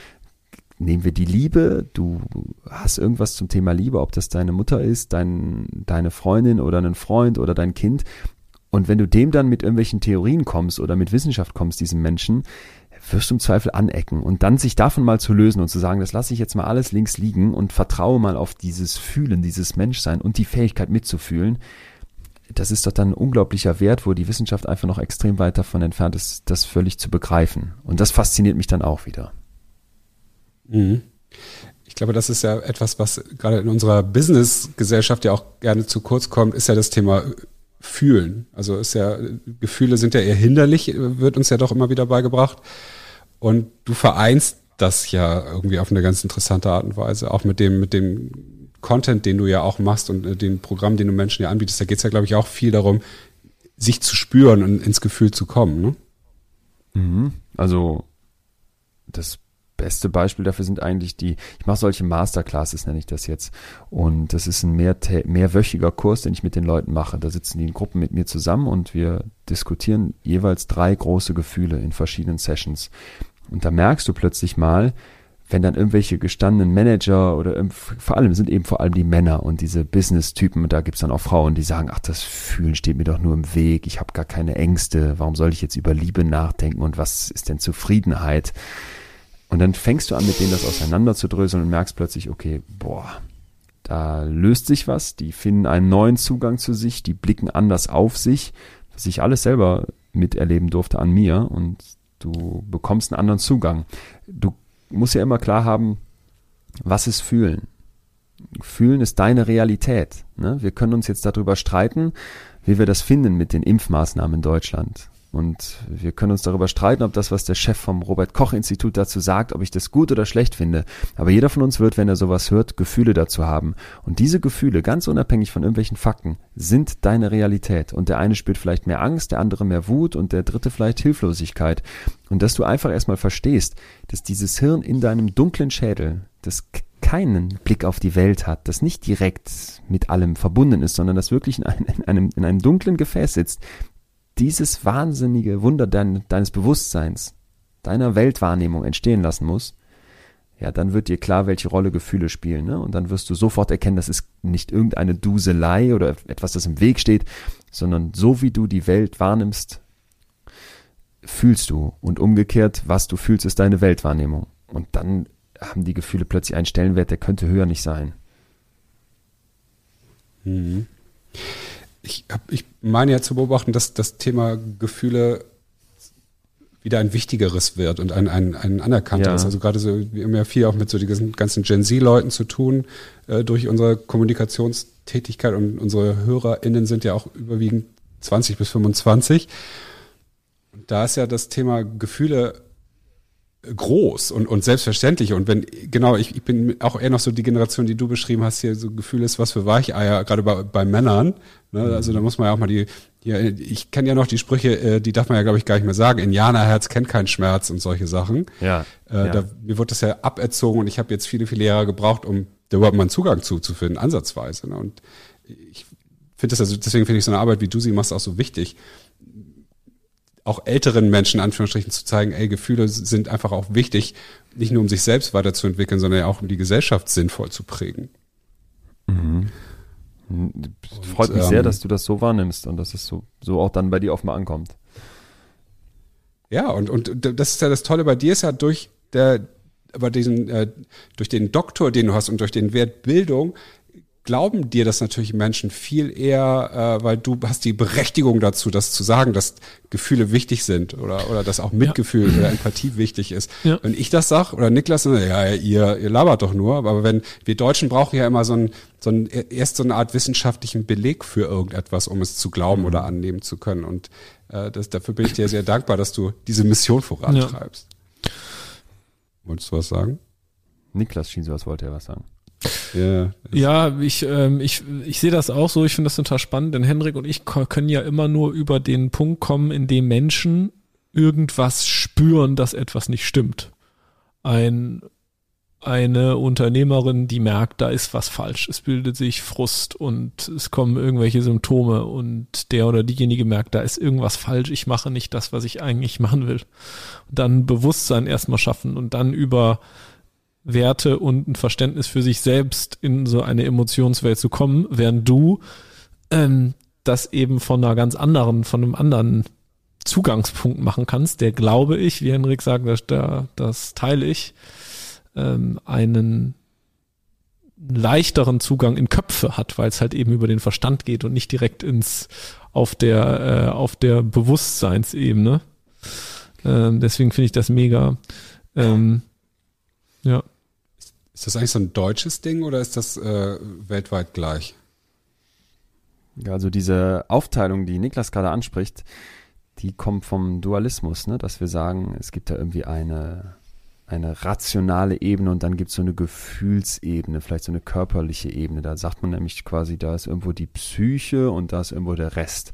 Speaker 3: nehmen wir die Liebe, du hast irgendwas zum Thema Liebe, ob das deine Mutter ist, dein, deine Freundin oder ein Freund oder dein Kind. Und wenn du dem dann mit irgendwelchen Theorien kommst oder mit Wissenschaft kommst, diesem Menschen, wirst du im Zweifel anecken. Und dann sich davon mal zu lösen und zu sagen, das lasse ich jetzt mal alles links liegen und vertraue mal auf dieses Fühlen, dieses Menschsein und die Fähigkeit mitzufühlen, das ist doch dann ein unglaublicher Wert, wo die Wissenschaft einfach noch extrem weit davon entfernt ist, das völlig zu begreifen. Und das fasziniert mich dann auch wieder.
Speaker 1: Mhm. Ich glaube, das ist ja etwas, was gerade in unserer Business-Gesellschaft ja auch gerne zu kurz kommt, ist ja das Thema Fühlen. Also ist ja, Gefühle sind ja eher hinderlich, wird uns ja doch immer wieder beigebracht. Und du vereinst das ja irgendwie auf eine ganz interessante Art und Weise, auch mit dem, mit dem Content, den du ja auch machst und äh, den Programm, den du Menschen ja anbietest. Da geht es ja, glaube ich, auch viel darum, sich zu spüren und ins Gefühl zu kommen. Ne?
Speaker 3: Mhm. Also das beste Beispiel dafür sind eigentlich die, ich mache solche Masterclasses, nenne ich das jetzt. Und das ist ein mehr, mehrwöchiger Kurs, den ich mit den Leuten mache. Da sitzen die in Gruppen mit mir zusammen und wir diskutieren jeweils drei große Gefühle in verschiedenen Sessions. Und da merkst du plötzlich mal, wenn dann irgendwelche gestandenen Manager oder vor allem sind eben vor allem die Männer und diese Business-Typen, und da gibt's dann auch Frauen, die sagen, ach, das Fühlen steht mir doch nur im Weg, ich habe gar keine Ängste, warum soll ich jetzt über Liebe nachdenken und was ist denn Zufriedenheit? Und dann fängst du an, mit denen das auseinanderzudröseln und merkst plötzlich, okay, boah, da löst sich was, die finden einen neuen Zugang zu sich, die blicken anders auf sich, was ich alles selber miterleben durfte an mir und du bekommst einen anderen Zugang. Du musst ja immer klar haben, was ist fühlen? Fühlen ist deine Realität. Ne? Wir können uns jetzt darüber streiten, wie wir das finden mit den Impfmaßnahmen in Deutschland. Und wir können uns darüber streiten, ob das, was der Chef vom Robert Koch Institut dazu sagt, ob ich das gut oder schlecht finde. Aber jeder von uns wird, wenn er sowas hört, Gefühle dazu haben. Und diese Gefühle, ganz unabhängig von irgendwelchen Fakten, sind deine Realität. Und der eine spürt vielleicht mehr Angst, der andere mehr Wut und der dritte vielleicht Hilflosigkeit. Und dass du einfach erstmal verstehst, dass dieses Hirn in deinem dunklen Schädel, das keinen Blick auf die Welt hat, das nicht direkt mit allem verbunden ist, sondern das wirklich in einem, in einem, in einem dunklen Gefäß sitzt, dieses wahnsinnige Wunder dein, deines Bewusstseins, deiner Weltwahrnehmung entstehen lassen muss, ja, dann wird dir klar, welche Rolle Gefühle spielen. Ne? Und dann wirst du sofort erkennen, das ist nicht irgendeine Duselei oder etwas, das im Weg steht, sondern so wie du die Welt wahrnimmst, fühlst du. Und umgekehrt, was du fühlst, ist deine Weltwahrnehmung. Und dann haben die Gefühle plötzlich einen Stellenwert, der könnte höher nicht sein.
Speaker 1: Mhm ich, hab, ich meine ja zu beobachten, dass das Thema Gefühle wieder ein wichtigeres wird und ein, ein, ein anerkannteres. Ja. Also gerade so, wir haben ja viel auch mit so diesen ganzen Gen Z-Leuten zu tun, äh, durch unsere Kommunikationstätigkeit und unsere HörerInnen sind ja auch überwiegend 20 bis 25. Und da ist ja das Thema Gefühle groß und, und selbstverständlich. Und wenn, genau, ich, ich bin auch eher noch so die Generation, die du beschrieben hast, hier so Gefühl ist, was für Weicheier, gerade bei, bei Männern. Ne? Mhm. Also da muss man ja auch mal die, ja, ich kenne ja noch die Sprüche, äh, die darf man ja, glaube ich, gar nicht mehr sagen. Indianerherz kennt keinen Schmerz und solche Sachen.
Speaker 3: Ja.
Speaker 1: Äh,
Speaker 3: ja.
Speaker 1: Da, mir wurde das ja aberzogen und ich habe jetzt viele, viele Jahre gebraucht, um da überhaupt mal einen Zugang zu, zu finden, ansatzweise. Ne? Und ich finde das also, deswegen finde ich so eine Arbeit, wie du sie machst, auch so wichtig auch älteren Menschen, Anführungsstrichen, zu zeigen, ey, Gefühle sind einfach auch wichtig, nicht nur um sich selbst weiterzuentwickeln, sondern ja auch um die Gesellschaft sinnvoll zu prägen.
Speaker 3: Mhm. Und, Freut mich ähm, sehr, dass du das so wahrnimmst und dass es so, so auch dann bei dir offenbar ankommt.
Speaker 1: Ja, und, und das ist ja das Tolle bei dir ist ja durch der, aber diesen, äh, durch den Doktor, den du hast und durch den Wert Bildung, glauben dir das natürlich Menschen viel eher, äh, weil du hast die Berechtigung dazu, das zu sagen, dass Gefühle wichtig sind oder, oder dass auch Mitgefühl ja. oder Empathie wichtig ist. Ja. Wenn ich das sag oder Niklas, ja, ihr, ihr labert doch nur, aber wenn wir Deutschen brauchen ja immer so ein, so ein erst so eine Art wissenschaftlichen Beleg für irgendetwas, um es zu glauben oder mhm. annehmen zu können. Und äh, das, dafür bin ich dir sehr dankbar, dass du diese Mission vorantreibst. Ja. Wolltest du was sagen?
Speaker 3: Niklas schien was wollte er was sagen.
Speaker 2: Ja, ja ich, ähm, ich, ich sehe das auch so. Ich finde das total spannend, denn Henrik und ich können ja immer nur über den Punkt kommen, in dem Menschen irgendwas spüren, dass etwas nicht stimmt. Ein, eine Unternehmerin, die merkt, da ist was falsch. Es bildet sich Frust und es kommen irgendwelche Symptome und der oder diejenige merkt, da ist irgendwas falsch. Ich mache nicht das, was ich eigentlich machen will. Und dann Bewusstsein erstmal schaffen und dann über Werte und ein Verständnis für sich selbst in so eine Emotionswelt zu kommen, während du ähm, das eben von einer ganz anderen, von einem anderen Zugangspunkt machen kannst, der glaube ich, wie Henrik sagt, das, das teile ich, ähm, einen leichteren Zugang in Köpfe hat, weil es halt eben über den Verstand geht und nicht direkt ins auf der äh, auf der Bewusstseinsebene. Ähm, deswegen finde ich das mega. Ähm, ja.
Speaker 1: Ist das eigentlich so ein deutsches Ding oder ist das äh, weltweit gleich?
Speaker 3: Ja, also diese Aufteilung, die Niklas gerade anspricht, die kommt vom Dualismus, ne? dass wir sagen, es gibt da irgendwie eine, eine rationale Ebene und dann gibt es so eine Gefühlsebene, vielleicht so eine körperliche Ebene. Da sagt man nämlich quasi, da ist irgendwo die Psyche und da ist irgendwo der Rest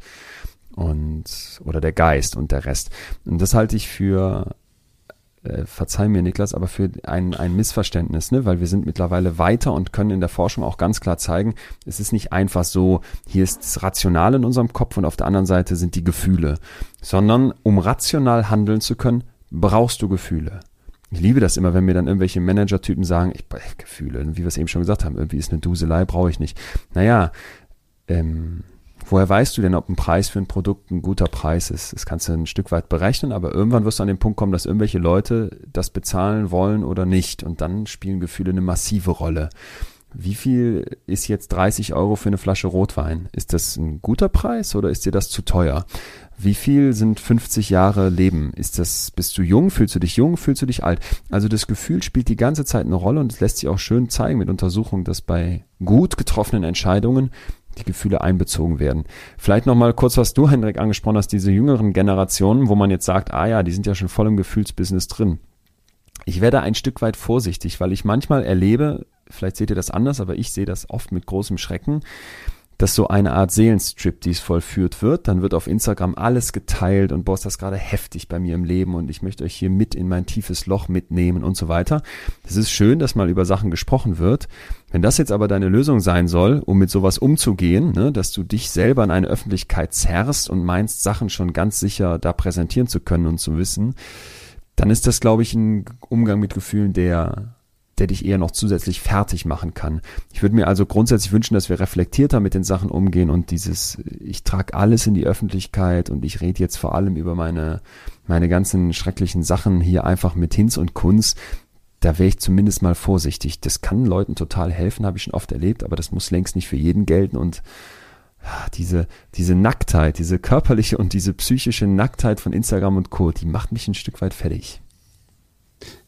Speaker 3: und oder der Geist und der Rest. Und das halte ich für äh, verzeih mir Niklas, aber für ein, ein Missverständnis, ne? weil wir sind mittlerweile weiter und können in der Forschung auch ganz klar zeigen, es ist nicht einfach so, hier ist das Rational in unserem Kopf und auf der anderen Seite sind die Gefühle, sondern um rational handeln zu können, brauchst du Gefühle. Ich liebe das immer, wenn mir dann irgendwelche Manager-Typen sagen, ich, Gefühle, wie wir es eben schon gesagt haben, irgendwie ist eine Duselei, brauche ich nicht. Naja, ähm, woher weißt du denn, ob ein Preis für ein Produkt ein guter Preis ist? Das kannst du ein Stück weit berechnen, aber irgendwann wirst du an den Punkt kommen, dass irgendwelche Leute das bezahlen wollen oder nicht. Und dann spielen Gefühle eine massive Rolle. Wie viel ist jetzt 30 Euro für eine Flasche Rotwein? Ist das ein guter Preis oder ist dir das zu teuer? Wie viel sind 50 Jahre Leben? Ist das, bist du jung? Fühlst du dich jung? Fühlst du dich alt? Also das Gefühl spielt die ganze Zeit eine Rolle und es lässt sich auch schön zeigen mit Untersuchungen, dass bei gut getroffenen Entscheidungen die Gefühle einbezogen werden. Vielleicht nochmal kurz, was du, Hendrik, angesprochen hast, diese jüngeren Generationen, wo man jetzt sagt, ah ja, die sind ja schon voll im Gefühlsbusiness drin. Ich werde ein Stück weit vorsichtig, weil ich manchmal erlebe, vielleicht seht ihr das anders, aber ich sehe das oft mit großem Schrecken, dass so eine Art Seelenstrip, es vollführt wird, dann wird auf Instagram alles geteilt und boah, ist das gerade heftig bei mir im Leben und ich möchte euch hier mit in mein tiefes Loch mitnehmen und so weiter. Es ist schön, dass mal über Sachen gesprochen wird. Wenn das jetzt aber deine Lösung sein soll, um mit sowas umzugehen, ne, dass du dich selber in eine Öffentlichkeit zerrst und meinst, Sachen schon ganz sicher da präsentieren zu können und zu wissen, dann ist das, glaube ich, ein Umgang mit Gefühlen, der der dich eher noch zusätzlich fertig machen kann. Ich würde mir also grundsätzlich wünschen, dass wir reflektierter mit den Sachen umgehen und dieses, ich trage alles in die Öffentlichkeit und ich rede jetzt vor allem über meine, meine ganzen schrecklichen Sachen hier einfach mit Hinz und Kunz. Da wäre ich zumindest mal vorsichtig. Das kann Leuten total helfen, habe ich schon oft erlebt, aber das muss längst nicht für jeden gelten und ah, diese, diese Nacktheit, diese körperliche und diese psychische Nacktheit von Instagram und Co., die macht mich ein Stück weit fertig.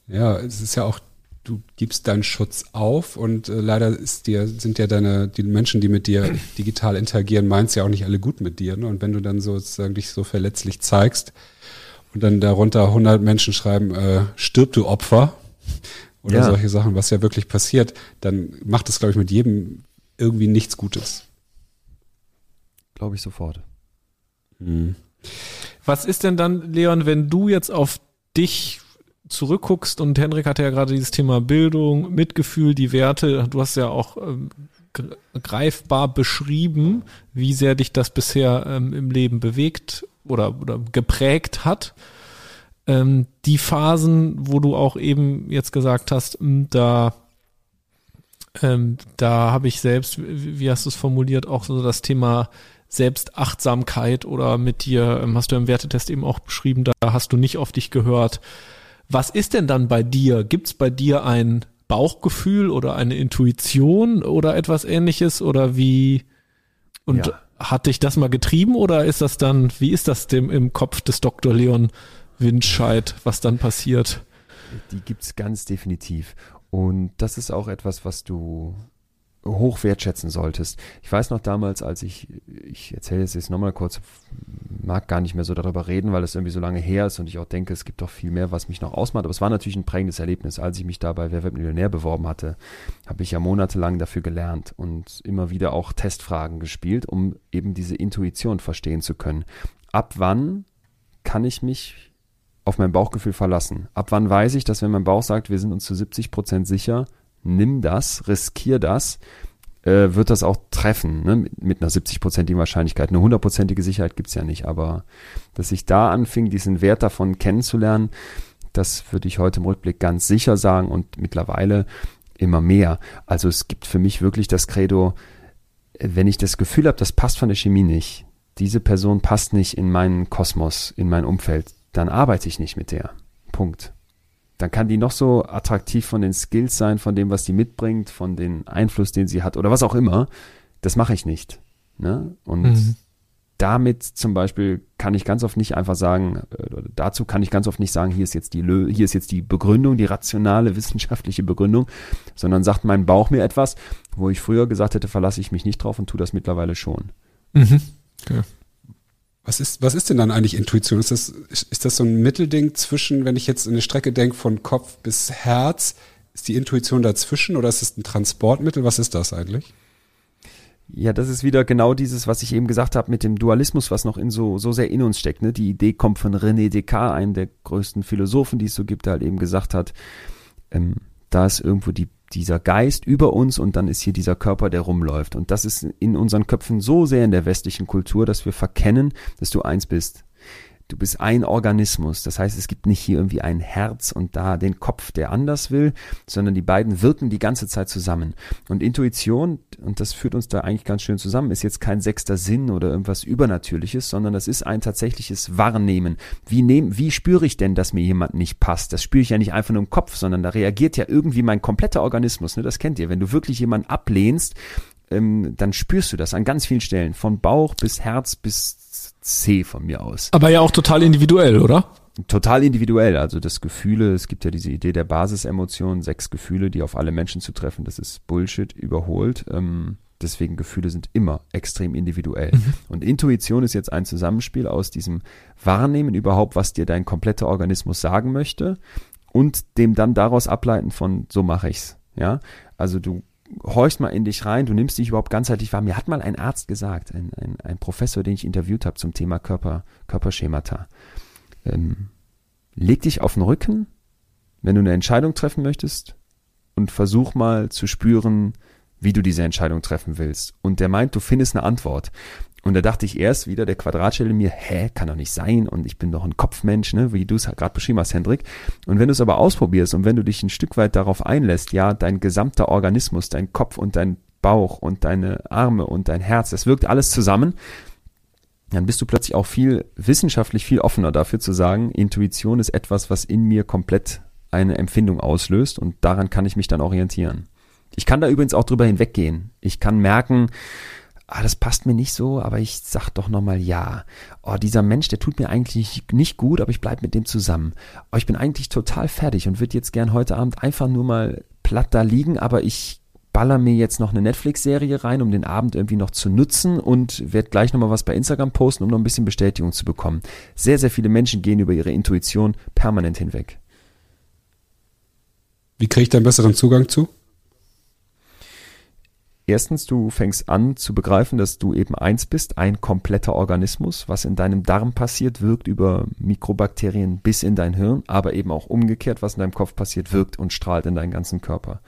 Speaker 1: Ja, es ist ja auch du gibst deinen Schutz auf und äh, leider ist dir, sind ja deine, die Menschen, die mit dir <clears throat> digital interagieren, meins ja auch nicht alle gut mit dir. Ne? Und wenn du dann sozusagen dich so verletzlich zeigst und dann darunter 100 Menschen schreiben, äh, stirb du Opfer oder ja. solche Sachen, was ja wirklich passiert, dann macht es, glaube ich, mit jedem irgendwie nichts Gutes.
Speaker 3: Glaube ich sofort.
Speaker 2: Hm. Was ist denn dann, Leon, wenn du jetzt auf dich zurückguckst und Henrik hatte ja gerade dieses Thema Bildung, Mitgefühl, die Werte, du hast ja auch ähm, greifbar beschrieben, wie sehr dich das bisher ähm, im Leben bewegt oder, oder geprägt hat. Ähm, die Phasen, wo du auch eben jetzt gesagt hast, hm, da ähm, da habe ich selbst, wie, hast du es formuliert, auch so das Thema Selbstachtsamkeit oder mit dir, ähm, hast du im Wertetest eben auch beschrieben, da hast du nicht auf dich gehört. Was ist denn dann bei dir? Gibt es bei dir ein Bauchgefühl oder eine Intuition oder etwas ähnliches oder wie und ja. hat dich das mal getrieben oder ist das dann, wie ist das dem im Kopf des Dr. Leon Windscheid, was dann passiert?
Speaker 3: Die gibt es ganz definitiv. Und das ist auch etwas, was du hoch wertschätzen solltest. Ich weiß noch damals, als ich, ich erzähle es jetzt nochmal kurz, mag gar nicht mehr so darüber reden, weil es irgendwie so lange her ist und ich auch denke, es gibt doch viel mehr, was mich noch ausmacht. Aber es war natürlich ein prägendes Erlebnis. Als ich mich da bei Wer wird Millionär beworben hatte, habe ich ja monatelang dafür gelernt und immer wieder auch Testfragen gespielt, um eben diese Intuition verstehen zu können. Ab wann kann ich mich auf mein Bauchgefühl verlassen? Ab wann weiß ich, dass wenn mein Bauch sagt, wir sind uns zu 70 Prozent sicher, nimm das, riskier das, äh, wird das auch treffen, ne? mit, mit einer 70-prozentigen Wahrscheinlichkeit. Eine hundertprozentige Sicherheit gibt's ja nicht, aber dass ich da anfing, diesen Wert davon kennenzulernen, das würde ich heute im Rückblick ganz sicher sagen und mittlerweile immer mehr. Also es gibt für mich wirklich das Credo, wenn ich das Gefühl habe, das passt von der Chemie nicht, diese Person passt nicht in meinen Kosmos, in mein Umfeld, dann arbeite ich nicht mit der. Punkt dann kann die noch so attraktiv von den Skills sein, von dem, was die mitbringt, von dem Einfluss, den sie hat oder was auch immer. Das mache ich nicht. Ne? Und mhm. damit zum Beispiel kann ich ganz oft nicht einfach sagen, äh, dazu kann ich ganz oft nicht sagen, hier ist jetzt die, hier ist jetzt die Begründung, die rationale <laughs> wissenschaftliche Begründung, sondern sagt mein Bauch mir etwas, wo ich früher gesagt hätte, verlasse ich mich nicht drauf und tue das mittlerweile schon. Mhm.
Speaker 1: Okay. Was ist, was ist denn dann eigentlich Intuition? Ist das, ist das so ein Mittelding zwischen, wenn ich jetzt in eine Strecke denke, von Kopf bis Herz, ist die Intuition dazwischen oder ist es ein Transportmittel? Was ist das eigentlich?
Speaker 3: Ja, das ist wieder genau dieses, was ich eben gesagt habe mit dem Dualismus, was noch in so, so sehr in uns steckt. Ne? Die Idee kommt von René Descartes, einem der größten Philosophen, die es so gibt, der halt eben gesagt hat, ähm, da ist irgendwo die dieser Geist über uns und dann ist hier dieser Körper, der rumläuft. Und das ist in unseren Köpfen so sehr in der westlichen Kultur, dass wir verkennen, dass du eins bist. Du bist ein Organismus. Das heißt, es gibt nicht hier irgendwie ein Herz und da den Kopf, der anders will, sondern die beiden wirken die ganze Zeit zusammen. Und Intuition, und das führt uns da eigentlich ganz schön zusammen, ist jetzt kein sechster Sinn oder irgendwas Übernatürliches, sondern das ist ein tatsächliches Wahrnehmen. Wie, nehm, wie spüre ich denn, dass mir jemand nicht passt? Das spüre ich ja nicht einfach nur im Kopf, sondern da reagiert ja irgendwie mein kompletter Organismus. Ne? Das kennt ihr. Wenn du wirklich jemanden ablehnst, ähm, dann spürst du das an ganz vielen Stellen. Von Bauch bis Herz bis C von mir aus.
Speaker 2: Aber ja auch total individuell, oder?
Speaker 3: Total individuell. Also das Gefühle, es gibt ja diese Idee der Basisemotionen, sechs Gefühle, die auf alle Menschen zu treffen. Das ist Bullshit, überholt. Ähm, deswegen Gefühle sind immer extrem individuell. Mhm. Und Intuition ist jetzt ein Zusammenspiel aus diesem Wahrnehmen überhaupt, was dir dein kompletter Organismus sagen möchte und dem dann daraus ableiten von so mache ich's. Ja, also du horchst mal in dich rein, du nimmst dich überhaupt ganzheitlich wahr. Mir hat mal ein Arzt gesagt, ein, ein, ein Professor, den ich interviewt habe zum Thema Körper, Körperschemata. Ähm, leg dich auf den Rücken, wenn du eine Entscheidung treffen möchtest und versuch mal zu spüren, wie du diese Entscheidung treffen willst. Und der meint, du findest eine Antwort. Und da dachte ich erst wieder, der Quadratstelle mir, hä, kann doch nicht sein und ich bin doch ein Kopfmensch, ne, wie du es gerade beschrieben hast, Hendrik. Und wenn du es aber ausprobierst und wenn du dich ein Stück weit darauf einlässt, ja, dein gesamter Organismus, dein Kopf und dein Bauch und deine Arme und dein Herz, das wirkt alles zusammen, dann bist du plötzlich auch viel wissenschaftlich viel offener dafür zu sagen, Intuition ist etwas, was in mir komplett eine Empfindung auslöst und daran kann ich mich dann orientieren. Ich kann da übrigens auch drüber hinweggehen. Ich kann merken, ah, das passt mir nicht so, aber ich sag doch nochmal ja. Oh, dieser Mensch, der tut mir eigentlich nicht gut, aber ich bleib mit dem zusammen. Oh, ich bin eigentlich total fertig und würde jetzt gern heute Abend einfach nur mal platt da liegen, aber ich baller mir jetzt noch eine Netflix-Serie rein, um den Abend irgendwie noch zu nutzen und werde gleich nochmal was bei Instagram posten, um noch ein bisschen Bestätigung zu bekommen. Sehr, sehr viele Menschen gehen über ihre Intuition permanent hinweg.
Speaker 1: Wie kriege ich da einen besseren Zugang zu?
Speaker 3: Erstens, du fängst an zu begreifen, dass du eben eins bist, ein kompletter Organismus. Was in deinem Darm passiert, wirkt über Mikrobakterien bis in dein Hirn, aber eben auch umgekehrt, was in deinem Kopf passiert, wirkt und strahlt in deinen ganzen Körper.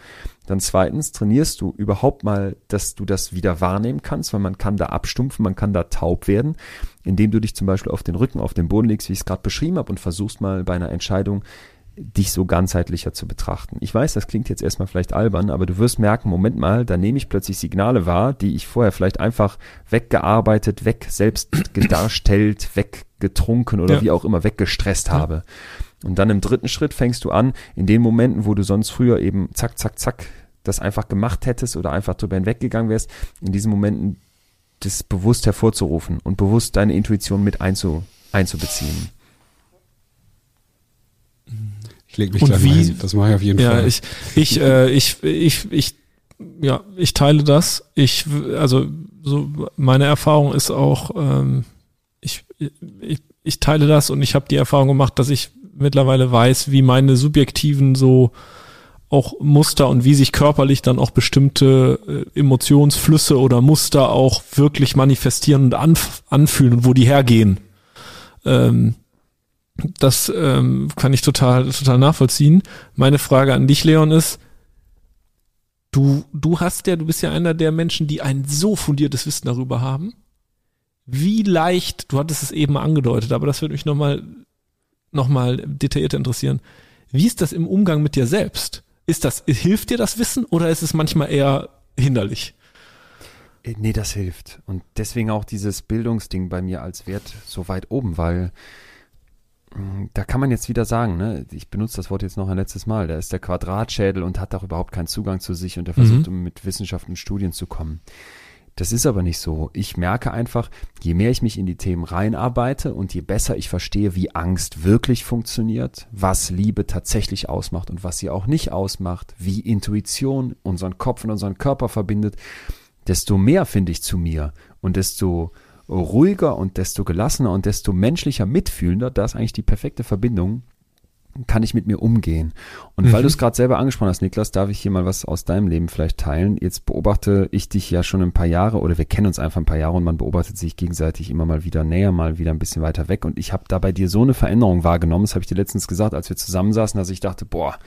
Speaker 3: Dann zweitens, trainierst du überhaupt mal, dass du das wieder wahrnehmen kannst, weil man kann da abstumpfen, man kann da taub werden, indem du dich zum Beispiel auf den Rücken, auf den Boden legst, wie ich es gerade beschrieben habe, und versuchst mal bei einer Entscheidung dich so ganzheitlicher zu betrachten. Ich weiß, das klingt jetzt erstmal vielleicht albern, aber du wirst merken, Moment mal, da nehme ich plötzlich Signale wahr, die ich vorher vielleicht einfach weggearbeitet, weg selbst <clears throat> gedarstellt, weggetrunken oder ja. wie auch immer weggestresst ja. habe. Und dann im dritten Schritt fängst du an, in den Momenten, wo du sonst früher eben zack, zack, zack das einfach gemacht hättest oder einfach drüber hinweggegangen wärst, in diesen Momenten das bewusst hervorzurufen und bewusst deine Intuition mit einzu, einzubeziehen.
Speaker 1: Ich leg mich und wie, hin. Das mache ich auf jeden
Speaker 2: ja,
Speaker 1: Fall.
Speaker 2: Ich, ich, äh, ich, ich, ich, ja, ich teile das. Ich, also so meine Erfahrung ist auch, ähm, ich, ich, ich teile das und ich habe die Erfahrung gemacht, dass ich mittlerweile weiß, wie meine subjektiven so auch Muster und wie sich körperlich dann auch bestimmte äh, Emotionsflüsse oder Muster auch wirklich manifestieren und anf anfühlen und wo die hergehen. Ähm, das ähm, kann ich total, total nachvollziehen. Meine Frage an dich, Leon, ist, du, du hast ja, du bist ja einer der Menschen, die ein so fundiertes Wissen darüber haben. Wie leicht, du hattest es eben angedeutet, aber das würde mich nochmal, nochmal detailliert interessieren. Wie ist das im Umgang mit dir selbst? Ist das, hilft dir das Wissen oder ist es manchmal eher hinderlich?
Speaker 3: Äh, nee, das hilft. Und deswegen auch dieses Bildungsding bei mir als Wert so weit oben, weil da kann man jetzt wieder sagen, ne, ich benutze das Wort jetzt noch ein letztes Mal, da ist der Quadratschädel und hat auch überhaupt keinen Zugang zu sich und er versucht mhm. mit Wissenschaft und Studien zu kommen. Das ist aber nicht so. Ich merke einfach, je mehr ich mich in die Themen reinarbeite und je besser ich verstehe, wie Angst wirklich funktioniert, was Liebe tatsächlich ausmacht und was sie auch nicht ausmacht, wie Intuition unseren Kopf und unseren Körper verbindet, desto mehr finde ich zu mir und desto ruhiger und desto gelassener und desto menschlicher, mitfühlender, da ist eigentlich die perfekte Verbindung, kann ich mit mir umgehen. Und mhm. weil du es gerade selber angesprochen hast, Niklas, darf ich hier mal was aus deinem Leben vielleicht teilen. Jetzt beobachte ich dich ja schon ein paar Jahre oder wir kennen uns einfach ein paar Jahre und man beobachtet sich gegenseitig immer mal wieder näher, mal wieder ein bisschen weiter weg. Und ich habe da bei dir so eine Veränderung wahrgenommen, das habe ich dir letztens gesagt, als wir zusammensaßen, dass ich dachte, boah,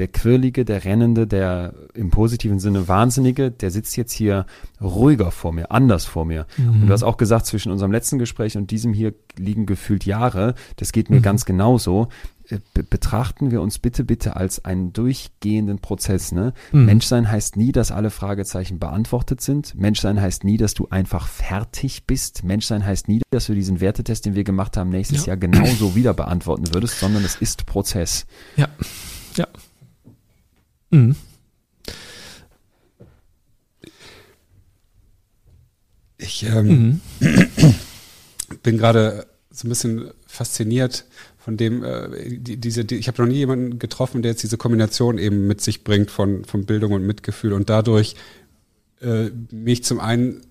Speaker 3: der Quirlige, der Rennende, der im positiven Sinne Wahnsinnige, der sitzt jetzt hier ruhiger vor mir, anders vor mir. Mhm. Und du hast auch gesagt, zwischen unserem letzten Gespräch und diesem hier liegen gefühlt Jahre. Das geht mir mhm. ganz genauso. Äh, betrachten wir uns bitte, bitte als einen durchgehenden Prozess. Ne? Mhm. Menschsein heißt nie, dass alle Fragezeichen beantwortet sind. Menschsein heißt nie, dass du einfach fertig bist. Menschsein heißt nie, dass du diesen Wertetest, den wir gemacht haben, nächstes ja. Jahr genauso wieder beantworten würdest, sondern es ist Prozess.
Speaker 2: Ja, ja. Mhm.
Speaker 1: Ich ähm, mhm. <clears throat> bin gerade so ein bisschen fasziniert von dem, äh, die, diese, die, ich habe noch nie jemanden getroffen, der jetzt diese Kombination eben mit sich bringt von, von Bildung und Mitgefühl und dadurch äh, mich zum einen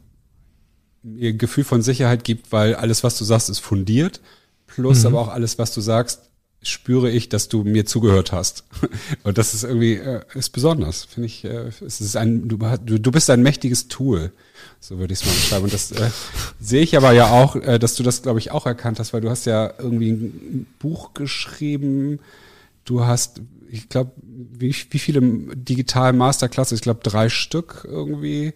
Speaker 1: ihr Gefühl von Sicherheit gibt, weil alles, was du sagst, ist fundiert, plus mhm. aber auch alles, was du sagst, spüre ich, dass du mir zugehört hast. <laughs> Und das ist irgendwie, äh, ist besonders, finde ich. Äh, es ist ein, du, du bist ein mächtiges Tool. So würde ich es mal beschreiben. Und das äh, sehe ich aber ja auch, äh, dass du das, glaube ich, auch erkannt hast, weil du hast ja irgendwie ein Buch geschrieben. Du hast, ich glaube, wie, wie viele digitalen Masterclasses? Ich glaube, drei Stück irgendwie.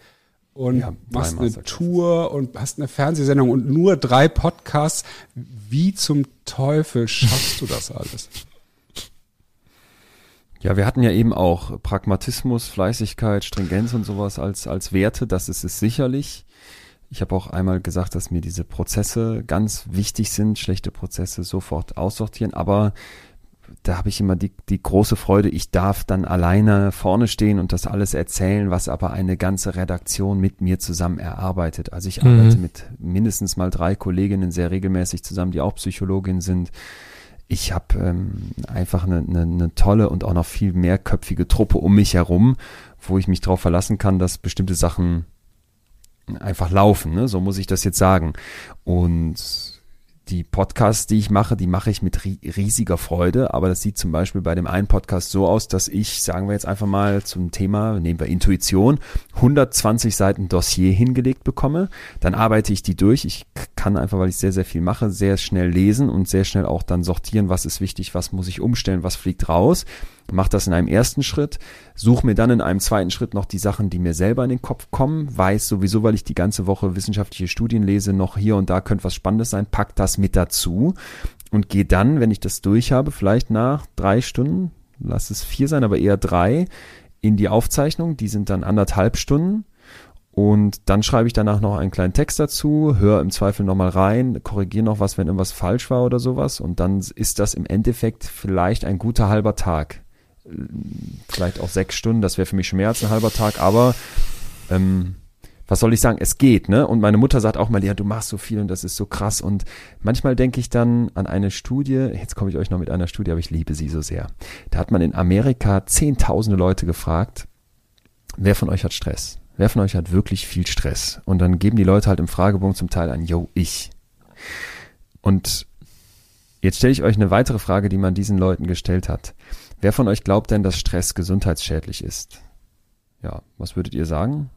Speaker 1: Und ja, machst eine Tour und hast eine Fernsehsendung und nur drei Podcasts. Wie zum Teufel schaffst du das alles?
Speaker 3: Ja, wir hatten ja eben auch Pragmatismus, Fleißigkeit, Stringenz und sowas als, als Werte. Das ist es sicherlich. Ich habe auch einmal gesagt, dass mir diese Prozesse ganz wichtig sind, schlechte Prozesse sofort aussortieren. Aber da habe ich immer die, die große Freude, ich darf dann alleine vorne stehen und das alles erzählen, was aber eine ganze Redaktion mit mir zusammen erarbeitet. Also ich mhm. arbeite mit mindestens mal drei Kolleginnen sehr regelmäßig zusammen, die auch Psychologin sind ich habe ähm, einfach eine, eine, eine tolle und auch noch viel mehrköpfige Truppe um mich herum, wo ich mich darauf verlassen kann, dass bestimmte Sachen einfach laufen. Ne? So muss ich das jetzt sagen. Und die Podcasts, die ich mache, die mache ich mit riesiger Freude. Aber das sieht zum Beispiel bei dem einen Podcast so aus, dass ich, sagen wir jetzt einfach mal zum Thema, nehmen wir Intuition, 120 Seiten Dossier hingelegt bekomme. Dann arbeite ich die durch. Ich kann einfach, weil ich sehr, sehr viel mache, sehr schnell lesen und sehr schnell auch dann sortieren, was ist wichtig, was muss ich umstellen, was fliegt raus mache das in einem ersten Schritt, suche mir dann in einem zweiten Schritt noch die Sachen, die mir selber in den Kopf kommen, weiß sowieso, weil ich die ganze Woche wissenschaftliche Studien lese, noch hier und da könnte was Spannendes sein, pack das mit dazu und gehe dann, wenn ich das durch habe, vielleicht nach drei Stunden, lass es vier sein, aber eher drei, in die Aufzeichnung, die sind dann anderthalb Stunden. Und dann schreibe ich danach noch einen kleinen Text dazu, höre im Zweifel nochmal rein, korrigiere noch was, wenn irgendwas falsch war oder sowas. Und dann ist das im Endeffekt vielleicht ein guter halber Tag vielleicht auch sechs Stunden, das wäre für mich schon mehr als ein halber Tag, aber ähm, was soll ich sagen, es geht, ne? Und meine Mutter sagt auch mal, ja, du machst so viel und das ist so krass. Und manchmal denke ich dann an eine Studie, jetzt komme ich euch noch mit einer Studie, aber ich liebe sie so sehr. Da hat man in Amerika zehntausende Leute gefragt, wer von euch hat Stress? Wer von euch hat wirklich viel Stress? Und dann geben die Leute halt im Fragebogen zum Teil an, yo, ich. Und jetzt stelle ich euch eine weitere Frage, die man diesen Leuten gestellt hat. Wer von euch glaubt denn, dass Stress gesundheitsschädlich ist? Ja, was würdet ihr sagen?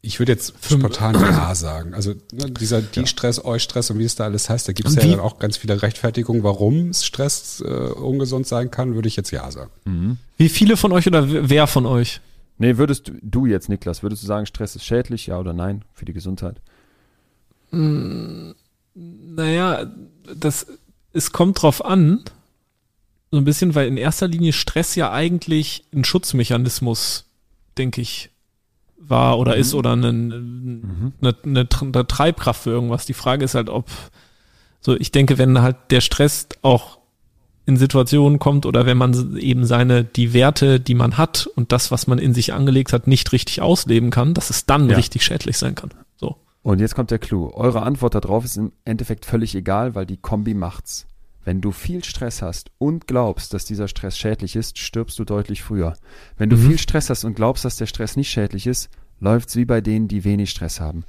Speaker 1: Ich würde jetzt spontan Ja sagen. Also ne, dieser die Stress, euch Stress und wie es da alles heißt, da gibt es ja dann auch ganz viele Rechtfertigungen, warum Stress äh, ungesund sein kann, würde ich jetzt Ja sagen.
Speaker 2: Mhm. Wie viele von euch oder wer von euch?
Speaker 3: Nee, würdest du jetzt, Niklas, würdest du sagen, Stress ist schädlich, ja oder nein, für die Gesundheit?
Speaker 2: Mm, naja, das, es kommt drauf an, so ein bisschen, weil in erster Linie Stress ja eigentlich ein Schutzmechanismus, denke ich, war oder mhm. ist oder eine, mhm. eine, eine, eine, Treibkraft für irgendwas. Die Frage ist halt, ob, so ich denke, wenn halt der Stress auch in Situationen kommt oder wenn man eben seine, die Werte, die man hat und das, was man in sich angelegt hat, nicht richtig ausleben kann, dass es dann ja. richtig schädlich sein kann. So.
Speaker 3: Und jetzt kommt der Clou. Eure Antwort darauf ist im Endeffekt völlig egal, weil die Kombi macht's. Wenn du viel Stress hast und glaubst, dass dieser Stress schädlich ist, stirbst du deutlich früher. Wenn du mhm. viel Stress hast und glaubst, dass der Stress nicht schädlich ist, läuft's wie bei denen, die wenig Stress haben.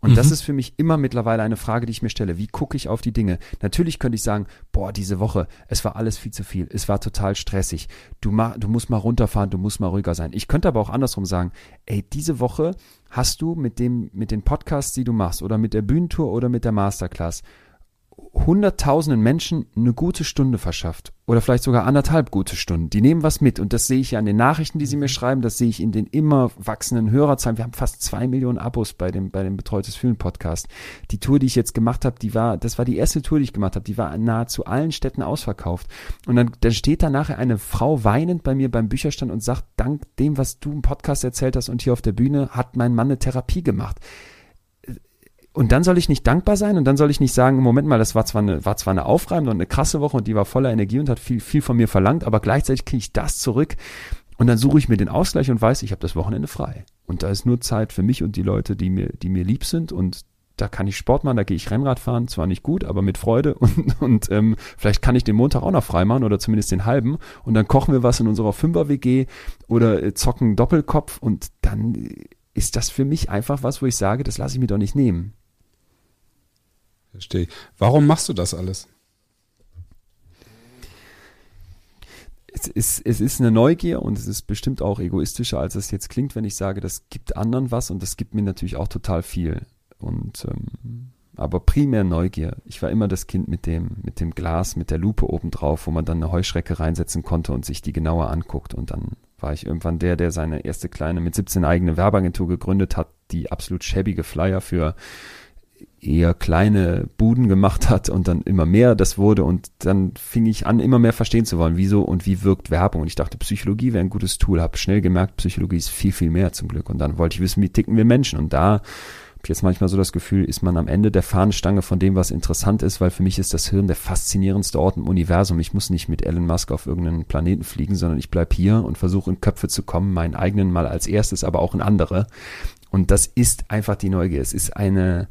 Speaker 3: Und mhm. das ist für mich immer mittlerweile eine Frage, die ich mir stelle. Wie gucke ich auf die Dinge? Natürlich könnte ich sagen, boah, diese Woche, es war alles viel zu viel. Es war total stressig. Du, ma, du musst mal runterfahren, du musst mal ruhiger sein. Ich könnte aber auch andersrum sagen, ey, diese Woche hast du mit dem, mit den Podcasts, die du machst oder mit der Bühnentour oder mit der Masterclass hunderttausenden Menschen eine gute Stunde verschafft oder vielleicht sogar anderthalb gute Stunden. Die nehmen was mit und das sehe ich ja an den Nachrichten, die sie mir schreiben, das sehe ich in den immer wachsenden Hörerzahlen. Wir haben fast zwei Millionen Abos bei dem, bei dem Betreutes Fühlen Podcast. Die Tour, die ich jetzt gemacht habe, die war, das war die erste Tour, die ich gemacht habe, die war in nahezu allen Städten ausverkauft. Und dann, dann steht da nachher eine Frau weinend bei mir beim Bücherstand und sagt, dank dem, was du im Podcast erzählt hast und hier auf der Bühne, hat mein Mann eine Therapie gemacht. Und dann soll ich nicht dankbar sein und dann soll ich nicht sagen, Moment mal, das war zwar eine, war zwar eine aufreibende und eine krasse Woche und die war voller Energie und hat viel, viel von mir verlangt, aber gleichzeitig kriege ich das zurück. Und dann suche ich mir den Ausgleich und weiß, ich habe das Wochenende frei. Und da ist nur Zeit für mich und die Leute, die mir, die mir lieb sind. Und da kann ich Sport machen, da gehe ich Rennrad fahren, zwar nicht gut, aber mit Freude. <laughs> Und, und ähm, vielleicht kann ich den Montag auch noch frei machen oder zumindest den halben. Und dann kochen wir was in unserer Fünfer-WG oder äh, zocken Doppelkopf. Und dann ist das für mich einfach was, wo ich sage, das lasse ich mir doch nicht nehmen.
Speaker 1: Verstehe. Warum machst du das alles?
Speaker 3: Es ist, es ist eine Neugier und es ist bestimmt auch egoistischer, als es jetzt klingt, wenn ich sage, das gibt anderen was und das gibt mir natürlich auch total viel. Und ähm, aber primär Neugier. Ich war immer das Kind mit dem, mit dem Glas, mit der Lupe obendrauf, wo man dann eine Heuschrecke reinsetzen konnte und sich die genauer anguckt. Und dann war ich irgendwann der, der seine erste kleine mit 17 eigene Werbeagentur gegründet hat, die absolut schäbige Flyer für eher kleine Buden gemacht hat und dann immer mehr das wurde und dann fing ich an, immer mehr verstehen zu wollen, wieso und wie wirkt Werbung. Und ich dachte, Psychologie wäre ein gutes Tool, habe schnell gemerkt, Psychologie ist viel, viel mehr zum Glück. Und dann wollte ich wissen, wie ticken wir Menschen. Und da habe ich jetzt manchmal so das Gefühl, ist man am Ende der Fahnenstange von dem, was interessant ist, weil für mich ist das Hirn der faszinierendste Ort im Universum. Ich muss nicht mit Elon Musk auf irgendeinen Planeten fliegen, sondern ich bleib hier und versuche in Köpfe zu kommen, meinen eigenen mal als erstes, aber auch in andere. Und das ist einfach die Neugier. Es ist eine,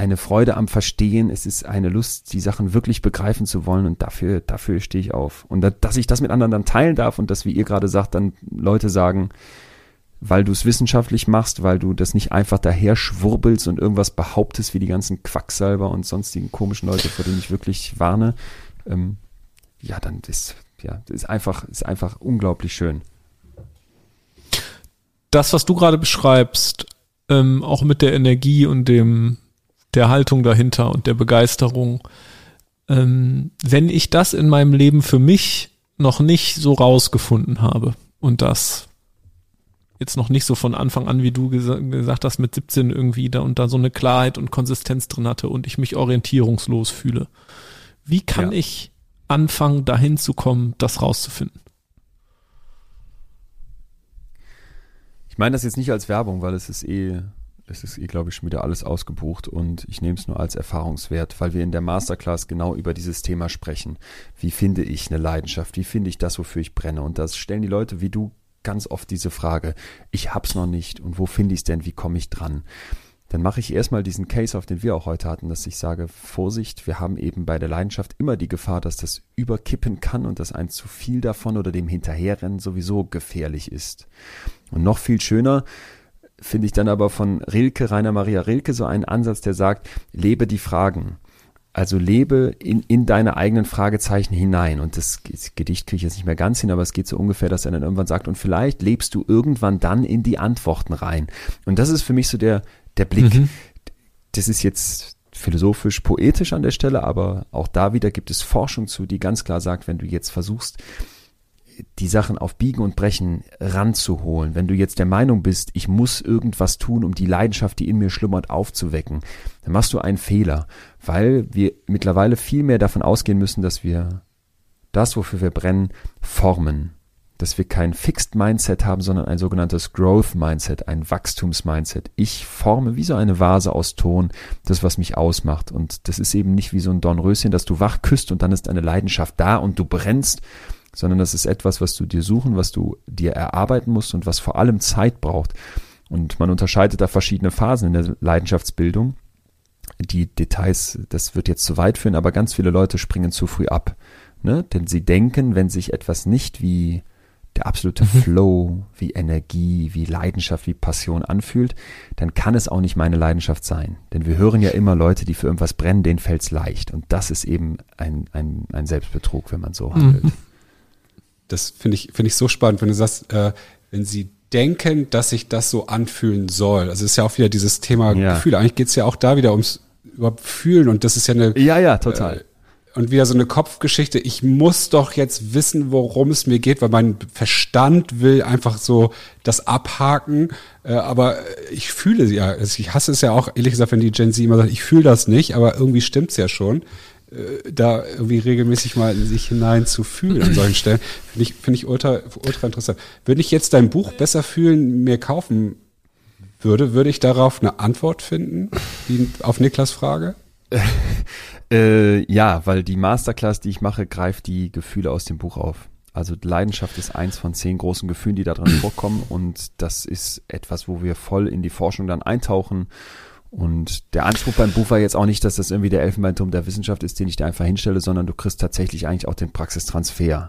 Speaker 3: eine Freude am Verstehen, es ist eine Lust, die Sachen wirklich begreifen zu wollen und dafür, dafür stehe ich auf. Und da, dass ich das mit anderen dann teilen darf und dass, wie ihr gerade sagt, dann Leute sagen, weil du es wissenschaftlich machst, weil du das nicht einfach daher schwurbelst und irgendwas behauptest wie die ganzen Quacksalber und sonstigen komischen Leute, vor denen ich wirklich warne, ähm, ja, dann ist, ja, ist einfach, ist einfach unglaublich schön.
Speaker 2: Das, was du gerade beschreibst, ähm, auch mit der Energie und dem, der Haltung dahinter und der Begeisterung. Ähm, wenn ich das in meinem Leben für mich noch nicht so rausgefunden habe und das jetzt noch nicht so von Anfang an, wie du gesa gesagt hast, mit 17 irgendwie da und da so eine Klarheit und Konsistenz drin hatte und ich mich orientierungslos fühle. Wie kann ja. ich anfangen, dahin zu kommen, das rauszufinden?
Speaker 3: Ich meine das jetzt nicht als Werbung, weil es ist eh es ist, glaube ich, schon wieder alles ausgebucht und ich nehme es nur als Erfahrungswert, weil wir in der Masterclass genau über dieses Thema sprechen. Wie finde ich eine Leidenschaft? Wie finde ich das, wofür ich brenne? Und das stellen die Leute wie du ganz oft diese Frage, ich hab's noch nicht und wo finde ich es denn? Wie komme ich dran? Dann mache ich erstmal diesen Case, auf den wir auch heute hatten, dass ich sage, Vorsicht, wir haben eben bei der Leidenschaft immer die Gefahr, dass das überkippen kann und dass ein zu viel davon oder dem Hinterherrennen sowieso gefährlich ist. Und noch viel schöner, finde ich dann aber von Rilke, Rainer Maria Rilke, so einen Ansatz, der sagt, lebe die Fragen. Also lebe in, in deine eigenen Fragezeichen hinein. Und das, das Gedicht kriege ich jetzt nicht mehr ganz hin, aber es geht so ungefähr, dass er dann irgendwann sagt, und vielleicht lebst du irgendwann dann in die Antworten rein. Und das ist für mich so der, der Blick. Mhm. Das ist jetzt philosophisch, poetisch an der Stelle, aber auch da wieder gibt es Forschung zu, die ganz klar sagt, wenn du jetzt versuchst, die Sachen auf Biegen und Brechen ranzuholen. Wenn du jetzt der Meinung bist, ich muss irgendwas tun, um die Leidenschaft, die in mir schlummert, aufzuwecken, dann machst du einen Fehler, weil wir mittlerweile viel mehr davon ausgehen müssen, dass wir das, wofür wir brennen, formen. Dass wir kein Fixed Mindset haben, sondern ein sogenanntes Growth Mindset, ein Wachstums-Mindset. Ich forme wie so eine Vase aus Ton das, was mich ausmacht. Und das ist eben nicht wie so ein Dornröschen, dass du wach küsst und dann ist eine Leidenschaft da und du brennst sondern das ist etwas, was du dir suchen, was du dir erarbeiten musst und was vor allem Zeit braucht. Und man unterscheidet da verschiedene Phasen in der Leidenschaftsbildung. Die Details, das wird jetzt zu weit führen, aber ganz viele Leute springen zu früh ab. Ne? Denn sie denken, wenn sich etwas nicht wie der absolute mhm. Flow, wie Energie, wie Leidenschaft, wie Passion anfühlt, dann kann es auch nicht meine Leidenschaft sein. Denn wir hören ja immer Leute, die für irgendwas brennen, denen fällt's leicht. Und das ist eben ein, ein, ein Selbstbetrug, wenn man so handelt. Mhm
Speaker 1: das finde ich, finde ich so spannend, wenn du sagst, äh, wenn sie denken, dass sich das so anfühlen soll. Also es ist ja auch wieder dieses Thema ja. Gefühle. Eigentlich geht es ja auch da wieder ums überhaupt fühlen und das ist ja eine
Speaker 3: ja ja total
Speaker 1: und wieder so eine Kopfgeschichte. Ich muss doch jetzt wissen, worum es mir geht, weil mein Verstand will einfach so das abhaken. Äh, aber ich fühle ja, also ich hasse es ja auch, ehrlich gesagt, wenn die Gen Z immer sagt, ich fühle das nicht, aber irgendwie stimmt's ja schon. Äh, da irgendwie regelmäßig mal in sich hinein zu fühlen an solchen Stellen, finde ich, finde ich ultra, ultra interessant. Würde ich jetzt dein Buch besser fühlen, mir kaufen würde, würde ich darauf eine Antwort finden, die, auf Niklas Frage? <laughs>
Speaker 3: äh, ja, weil die Masterclass, die ich mache, greift die Gefühle aus dem Buch auf. Also Leidenschaft ist eins von zehn großen Gefühlen, die da drin vorkommen und das ist etwas, wo wir voll in die Forschung dann eintauchen. Und der Anspruch beim Buch war jetzt auch nicht, dass das irgendwie der Elfenbeinturm der Wissenschaft ist, den ich da einfach hinstelle, sondern du kriegst tatsächlich eigentlich auch den Praxistransfer.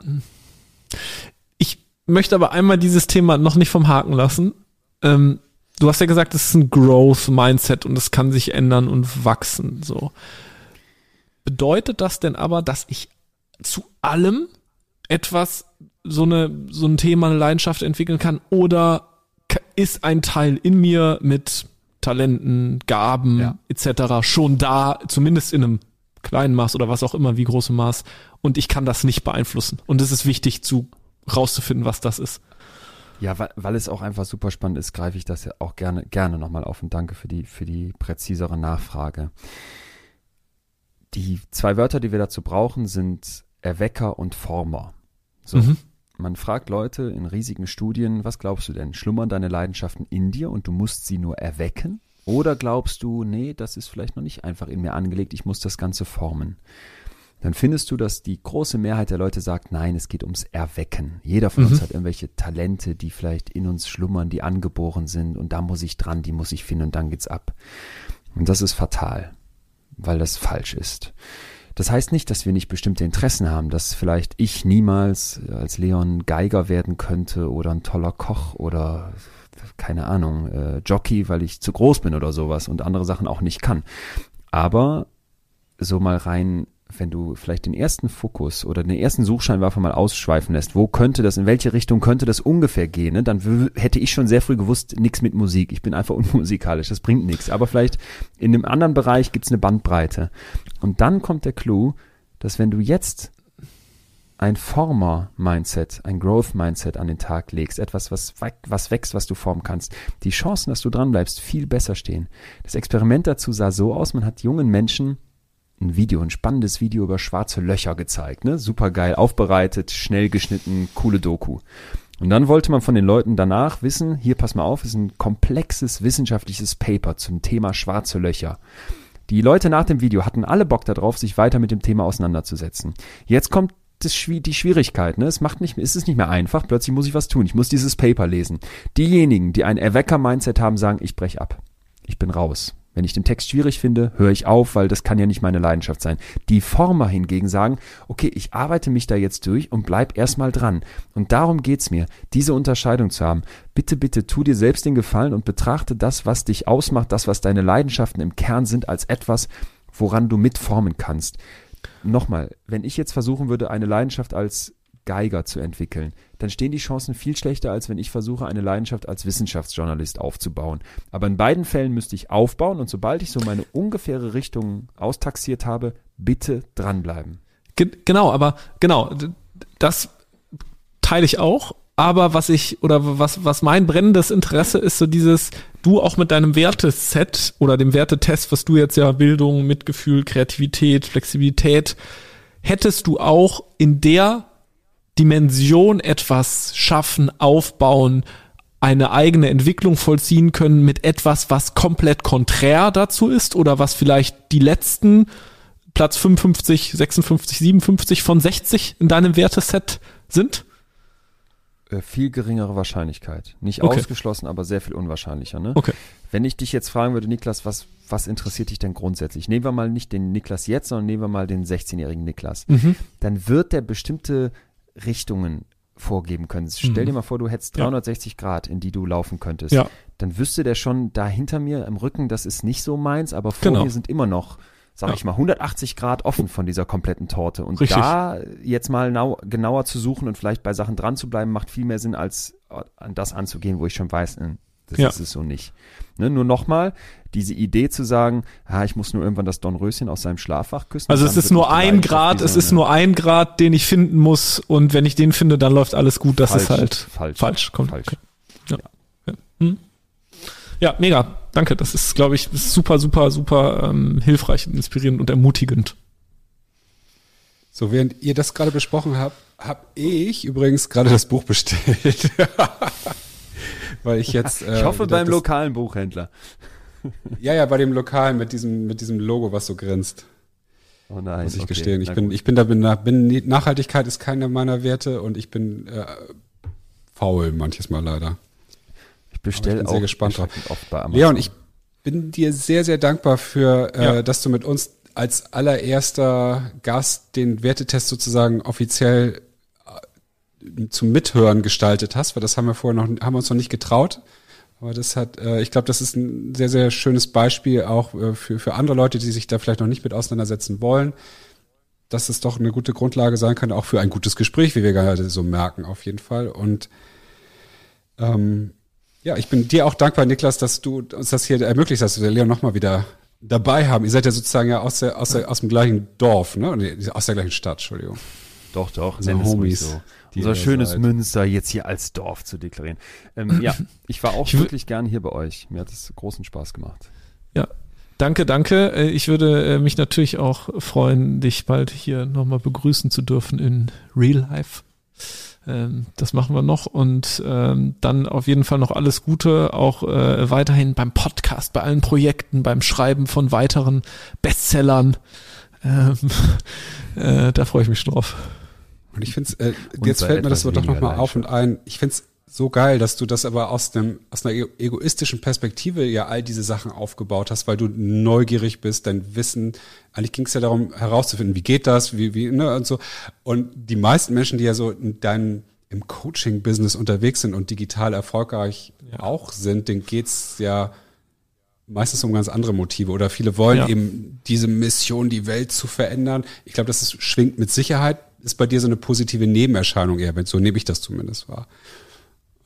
Speaker 2: Ich möchte aber einmal dieses Thema noch nicht vom Haken lassen. Ähm, du hast ja gesagt, es ist ein Growth-Mindset und es kann sich ändern und wachsen. So. Bedeutet das denn aber, dass ich zu allem etwas, so eine, so ein Thema, eine Leidenschaft entwickeln kann? Oder ist ein Teil in mir mit Talenten, Gaben ja. etc. schon da, zumindest in einem kleinen Maß oder was auch immer, wie großem Maß, und ich kann das nicht beeinflussen. Und es ist wichtig zu rauszufinden, was das ist.
Speaker 3: Ja, weil, weil es auch einfach super spannend ist, greife ich das ja auch gerne, gerne nochmal auf und danke für die, für die präzisere Nachfrage. Die zwei Wörter, die wir dazu brauchen, sind Erwecker und Former. So. Mhm. Man fragt Leute in riesigen Studien, was glaubst du denn? Schlummern deine Leidenschaften in dir und du musst sie nur erwecken? Oder glaubst du, nee, das ist vielleicht noch nicht einfach in mir angelegt, ich muss das Ganze formen? dann findest du, dass die große Mehrheit der Leute sagt, nein, es geht ums Erwecken. Jeder von mhm. uns hat irgendwelche Talente, die vielleicht in uns schlummern, die angeboren sind und da muss ich dran, die muss ich finden und dann geht's ab. Und das ist fatal, weil das falsch ist. Das heißt nicht, dass wir nicht bestimmte Interessen haben, dass vielleicht ich niemals als Leon Geiger werden könnte oder ein toller Koch oder keine Ahnung, äh, Jockey, weil ich zu groß bin oder sowas und andere Sachen auch nicht kann. Aber so mal rein wenn du vielleicht den ersten Fokus oder den ersten Suchscheinwerfer mal ausschweifen lässt, wo könnte das, in welche Richtung könnte das ungefähr gehen, ne? dann hätte ich schon sehr früh gewusst, nichts mit Musik. Ich bin einfach <laughs> unmusikalisch, das bringt nichts. Aber vielleicht in einem anderen Bereich gibt's eine Bandbreite. Und dann kommt der Clou, dass wenn du jetzt ein Former-Mindset, ein Growth-Mindset an den Tag legst, etwas, was, was wächst, was du formen kannst, die Chancen, dass du dranbleibst, viel besser stehen. Das Experiment dazu sah so aus, man hat jungen Menschen ein Video, ein spannendes Video über schwarze Löcher gezeigt, ne? Super geil aufbereitet, schnell geschnitten, coole Doku. Und dann wollte man von den Leuten danach wissen, hier pass mal auf, ist ein komplexes wissenschaftliches Paper zum Thema schwarze Löcher. Die Leute nach dem Video hatten alle Bock darauf, sich weiter mit dem Thema auseinanderzusetzen. Jetzt kommt das, die Schwierigkeit, ne? Es macht nicht, ist es nicht mehr einfach. Plötzlich muss ich was tun. Ich muss dieses Paper lesen. Diejenigen, die ein Erwecker-Mindset haben, sagen, ich brech ab. Ich bin raus. Wenn ich den Text schwierig finde, höre ich auf, weil das kann ja nicht meine Leidenschaft sein. Die Former hingegen sagen, okay, ich arbeite mich da jetzt durch und bleib erstmal dran. Und darum geht's mir, diese Unterscheidung zu haben. Bitte, bitte tu dir selbst den Gefallen und betrachte das, was dich ausmacht, das, was deine Leidenschaften im Kern sind, als etwas, woran du mitformen kannst. Nochmal, wenn ich jetzt versuchen würde, eine Leidenschaft als Geiger zu entwickeln, dann stehen die Chancen viel schlechter, als wenn ich versuche, eine Leidenschaft als Wissenschaftsjournalist aufzubauen. Aber in beiden Fällen müsste ich aufbauen und sobald ich so meine ungefähre Richtung austaxiert habe, bitte dranbleiben.
Speaker 2: Genau, aber genau, das teile ich auch. Aber was ich oder was, was mein brennendes Interesse ist, so dieses, du auch mit deinem Werteset oder dem Wertetest, was du jetzt ja Bildung, Mitgefühl, Kreativität, Flexibilität, hättest du auch in der Dimension etwas schaffen, aufbauen, eine eigene Entwicklung vollziehen können mit etwas, was komplett konträr dazu ist oder was vielleicht die letzten Platz 55, 56, 57 von 60 in deinem Werteset sind?
Speaker 3: Äh, viel geringere Wahrscheinlichkeit. Nicht okay. ausgeschlossen, aber sehr viel unwahrscheinlicher. Ne?
Speaker 2: Okay.
Speaker 3: Wenn ich dich jetzt fragen würde, Niklas, was, was interessiert dich denn grundsätzlich? Nehmen wir mal nicht den Niklas jetzt, sondern nehmen wir mal den 16-jährigen Niklas. Mhm. Dann wird der bestimmte Richtungen vorgeben können. Stell dir mhm. mal vor, du hättest 360 ja. Grad, in die du laufen könntest. Ja. Dann wüsste der schon da hinter mir im Rücken, das ist nicht so meins, aber vor genau. mir sind immer noch, sag ja. ich mal, 180 Grad offen von dieser kompletten Torte. Und Richtig. da jetzt mal nau genauer zu suchen und vielleicht bei Sachen dran zu bleiben, macht viel mehr Sinn, als an das anzugehen, wo ich schon weiß, hm, Das ja. ist es so nicht. Ne, nur nochmal, diese Idee zu sagen, ah, ich muss nur irgendwann das Dornröschen aus seinem Schlafwach küssen.
Speaker 2: Also es ist nur ein Grad, es ist nur ein Grad, den ich finden muss und wenn ich den finde, dann läuft alles gut. Das falsch, ist halt falsch. Falsch, kommt. Falsch. Ja. Ja. Hm. ja, mega. Danke. Das ist, glaube ich, super, super, super ähm, hilfreich, inspirierend und ermutigend.
Speaker 1: So, während ihr das gerade besprochen habt, habe ich übrigens gerade das Buch bestellt. <laughs> Weil ich jetzt.
Speaker 3: Äh, <laughs> ich hoffe beim lokalen Buchhändler. <laughs>
Speaker 1: ja, ja, bei dem lokalen mit diesem, mit diesem Logo, was so grinst. Oh nein. Muss ich okay, gestehen. Ich bin, ich bin da, bin, bin, Nachhaltigkeit ist keine meiner Werte und ich bin äh, faul manches Mal leider.
Speaker 3: Ich bestelle auch
Speaker 1: sehr gespannt drauf. Oft bei Amazon. Leon, ich bin dir sehr, sehr dankbar für, äh, ja. dass du mit uns als allererster Gast den Wertetest sozusagen offiziell äh, zum Mithören gestaltet hast, weil das haben wir vorher noch, haben wir uns noch nicht getraut. Aber das hat, äh, ich glaube, das ist ein sehr, sehr schönes Beispiel auch äh, für, für andere Leute, die sich da vielleicht noch nicht mit auseinandersetzen wollen, dass es doch eine gute Grundlage sein kann, auch für ein gutes Gespräch, wie wir gerade so merken, auf jeden Fall. Und ähm, ja, ich bin dir auch dankbar, Niklas, dass du uns das hier ermöglicht hast, dass wir Leon nochmal wieder dabei haben. Ihr seid ja sozusagen ja aus, der, aus, der, aus dem gleichen Dorf, ne? Aus der gleichen Stadt, Entschuldigung.
Speaker 3: Doch, doch, so Homies. So unser schönes seid. Münster jetzt hier als Dorf zu deklarieren. Ähm, <laughs> ja, ich war auch ich wirklich gerne hier bei euch. Mir hat es großen Spaß gemacht.
Speaker 2: Ja, danke, danke. Äh, ich würde äh, mich natürlich auch freuen, dich bald hier nochmal begrüßen zu dürfen in Real Life. Ähm, das machen wir noch und ähm, dann auf jeden Fall noch alles Gute, auch äh, weiterhin beim Podcast, bei allen Projekten, beim Schreiben von weiteren Bestsellern. Ähm, <laughs> äh, da freue ich mich drauf.
Speaker 1: Und ich finde es, äh, jetzt fällt mir das doch nochmal auf und ein, ich finde es so geil, dass du das aber aus dem aus einer egoistischen Perspektive ja all diese Sachen aufgebaut hast, weil du neugierig bist, dein Wissen. Eigentlich ging es ja darum herauszufinden, wie geht das, wie wie ne und so. Und die meisten Menschen, die ja so in deinem im Coaching-Business unterwegs sind und digital erfolgreich ja. auch sind, denen geht's ja meistens um ganz andere Motive oder viele wollen ja. eben diese Mission, die Welt zu verändern. Ich glaube, das ist, schwingt mit Sicherheit ist bei dir so eine positive Nebenerscheinung eher, wenn so nehme ich das zumindest wahr.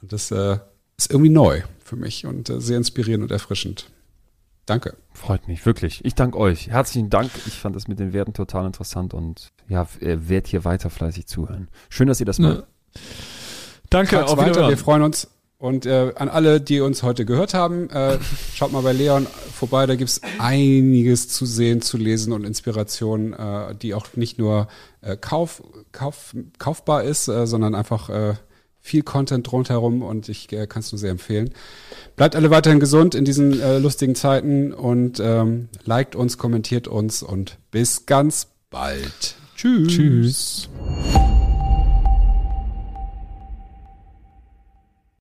Speaker 1: Und das äh, ist irgendwie neu für mich und äh, sehr inspirierend und erfrischend. Danke.
Speaker 3: Freut mich, wirklich. Ich danke euch. Herzlichen Dank. Ich fand das mit den Werten total interessant und ja, werde hier weiter fleißig zuhören. Schön, dass ihr das macht.
Speaker 1: Danke, Trag's auf weiter. Wir freuen uns. Und äh, an alle, die uns heute gehört haben, äh, <laughs> schaut mal bei Leon vorbei. Da gibt's einiges zu sehen, zu lesen und Inspiration, äh, die auch nicht nur äh, kauf, kauf, kaufbar ist, äh, sondern einfach äh, viel Content rundherum und ich äh, kann es nur sehr empfehlen. Bleibt alle weiterhin gesund in diesen äh, lustigen Zeiten und ähm, liked uns, kommentiert uns und bis ganz bald.
Speaker 2: Tschüss. Tschüss.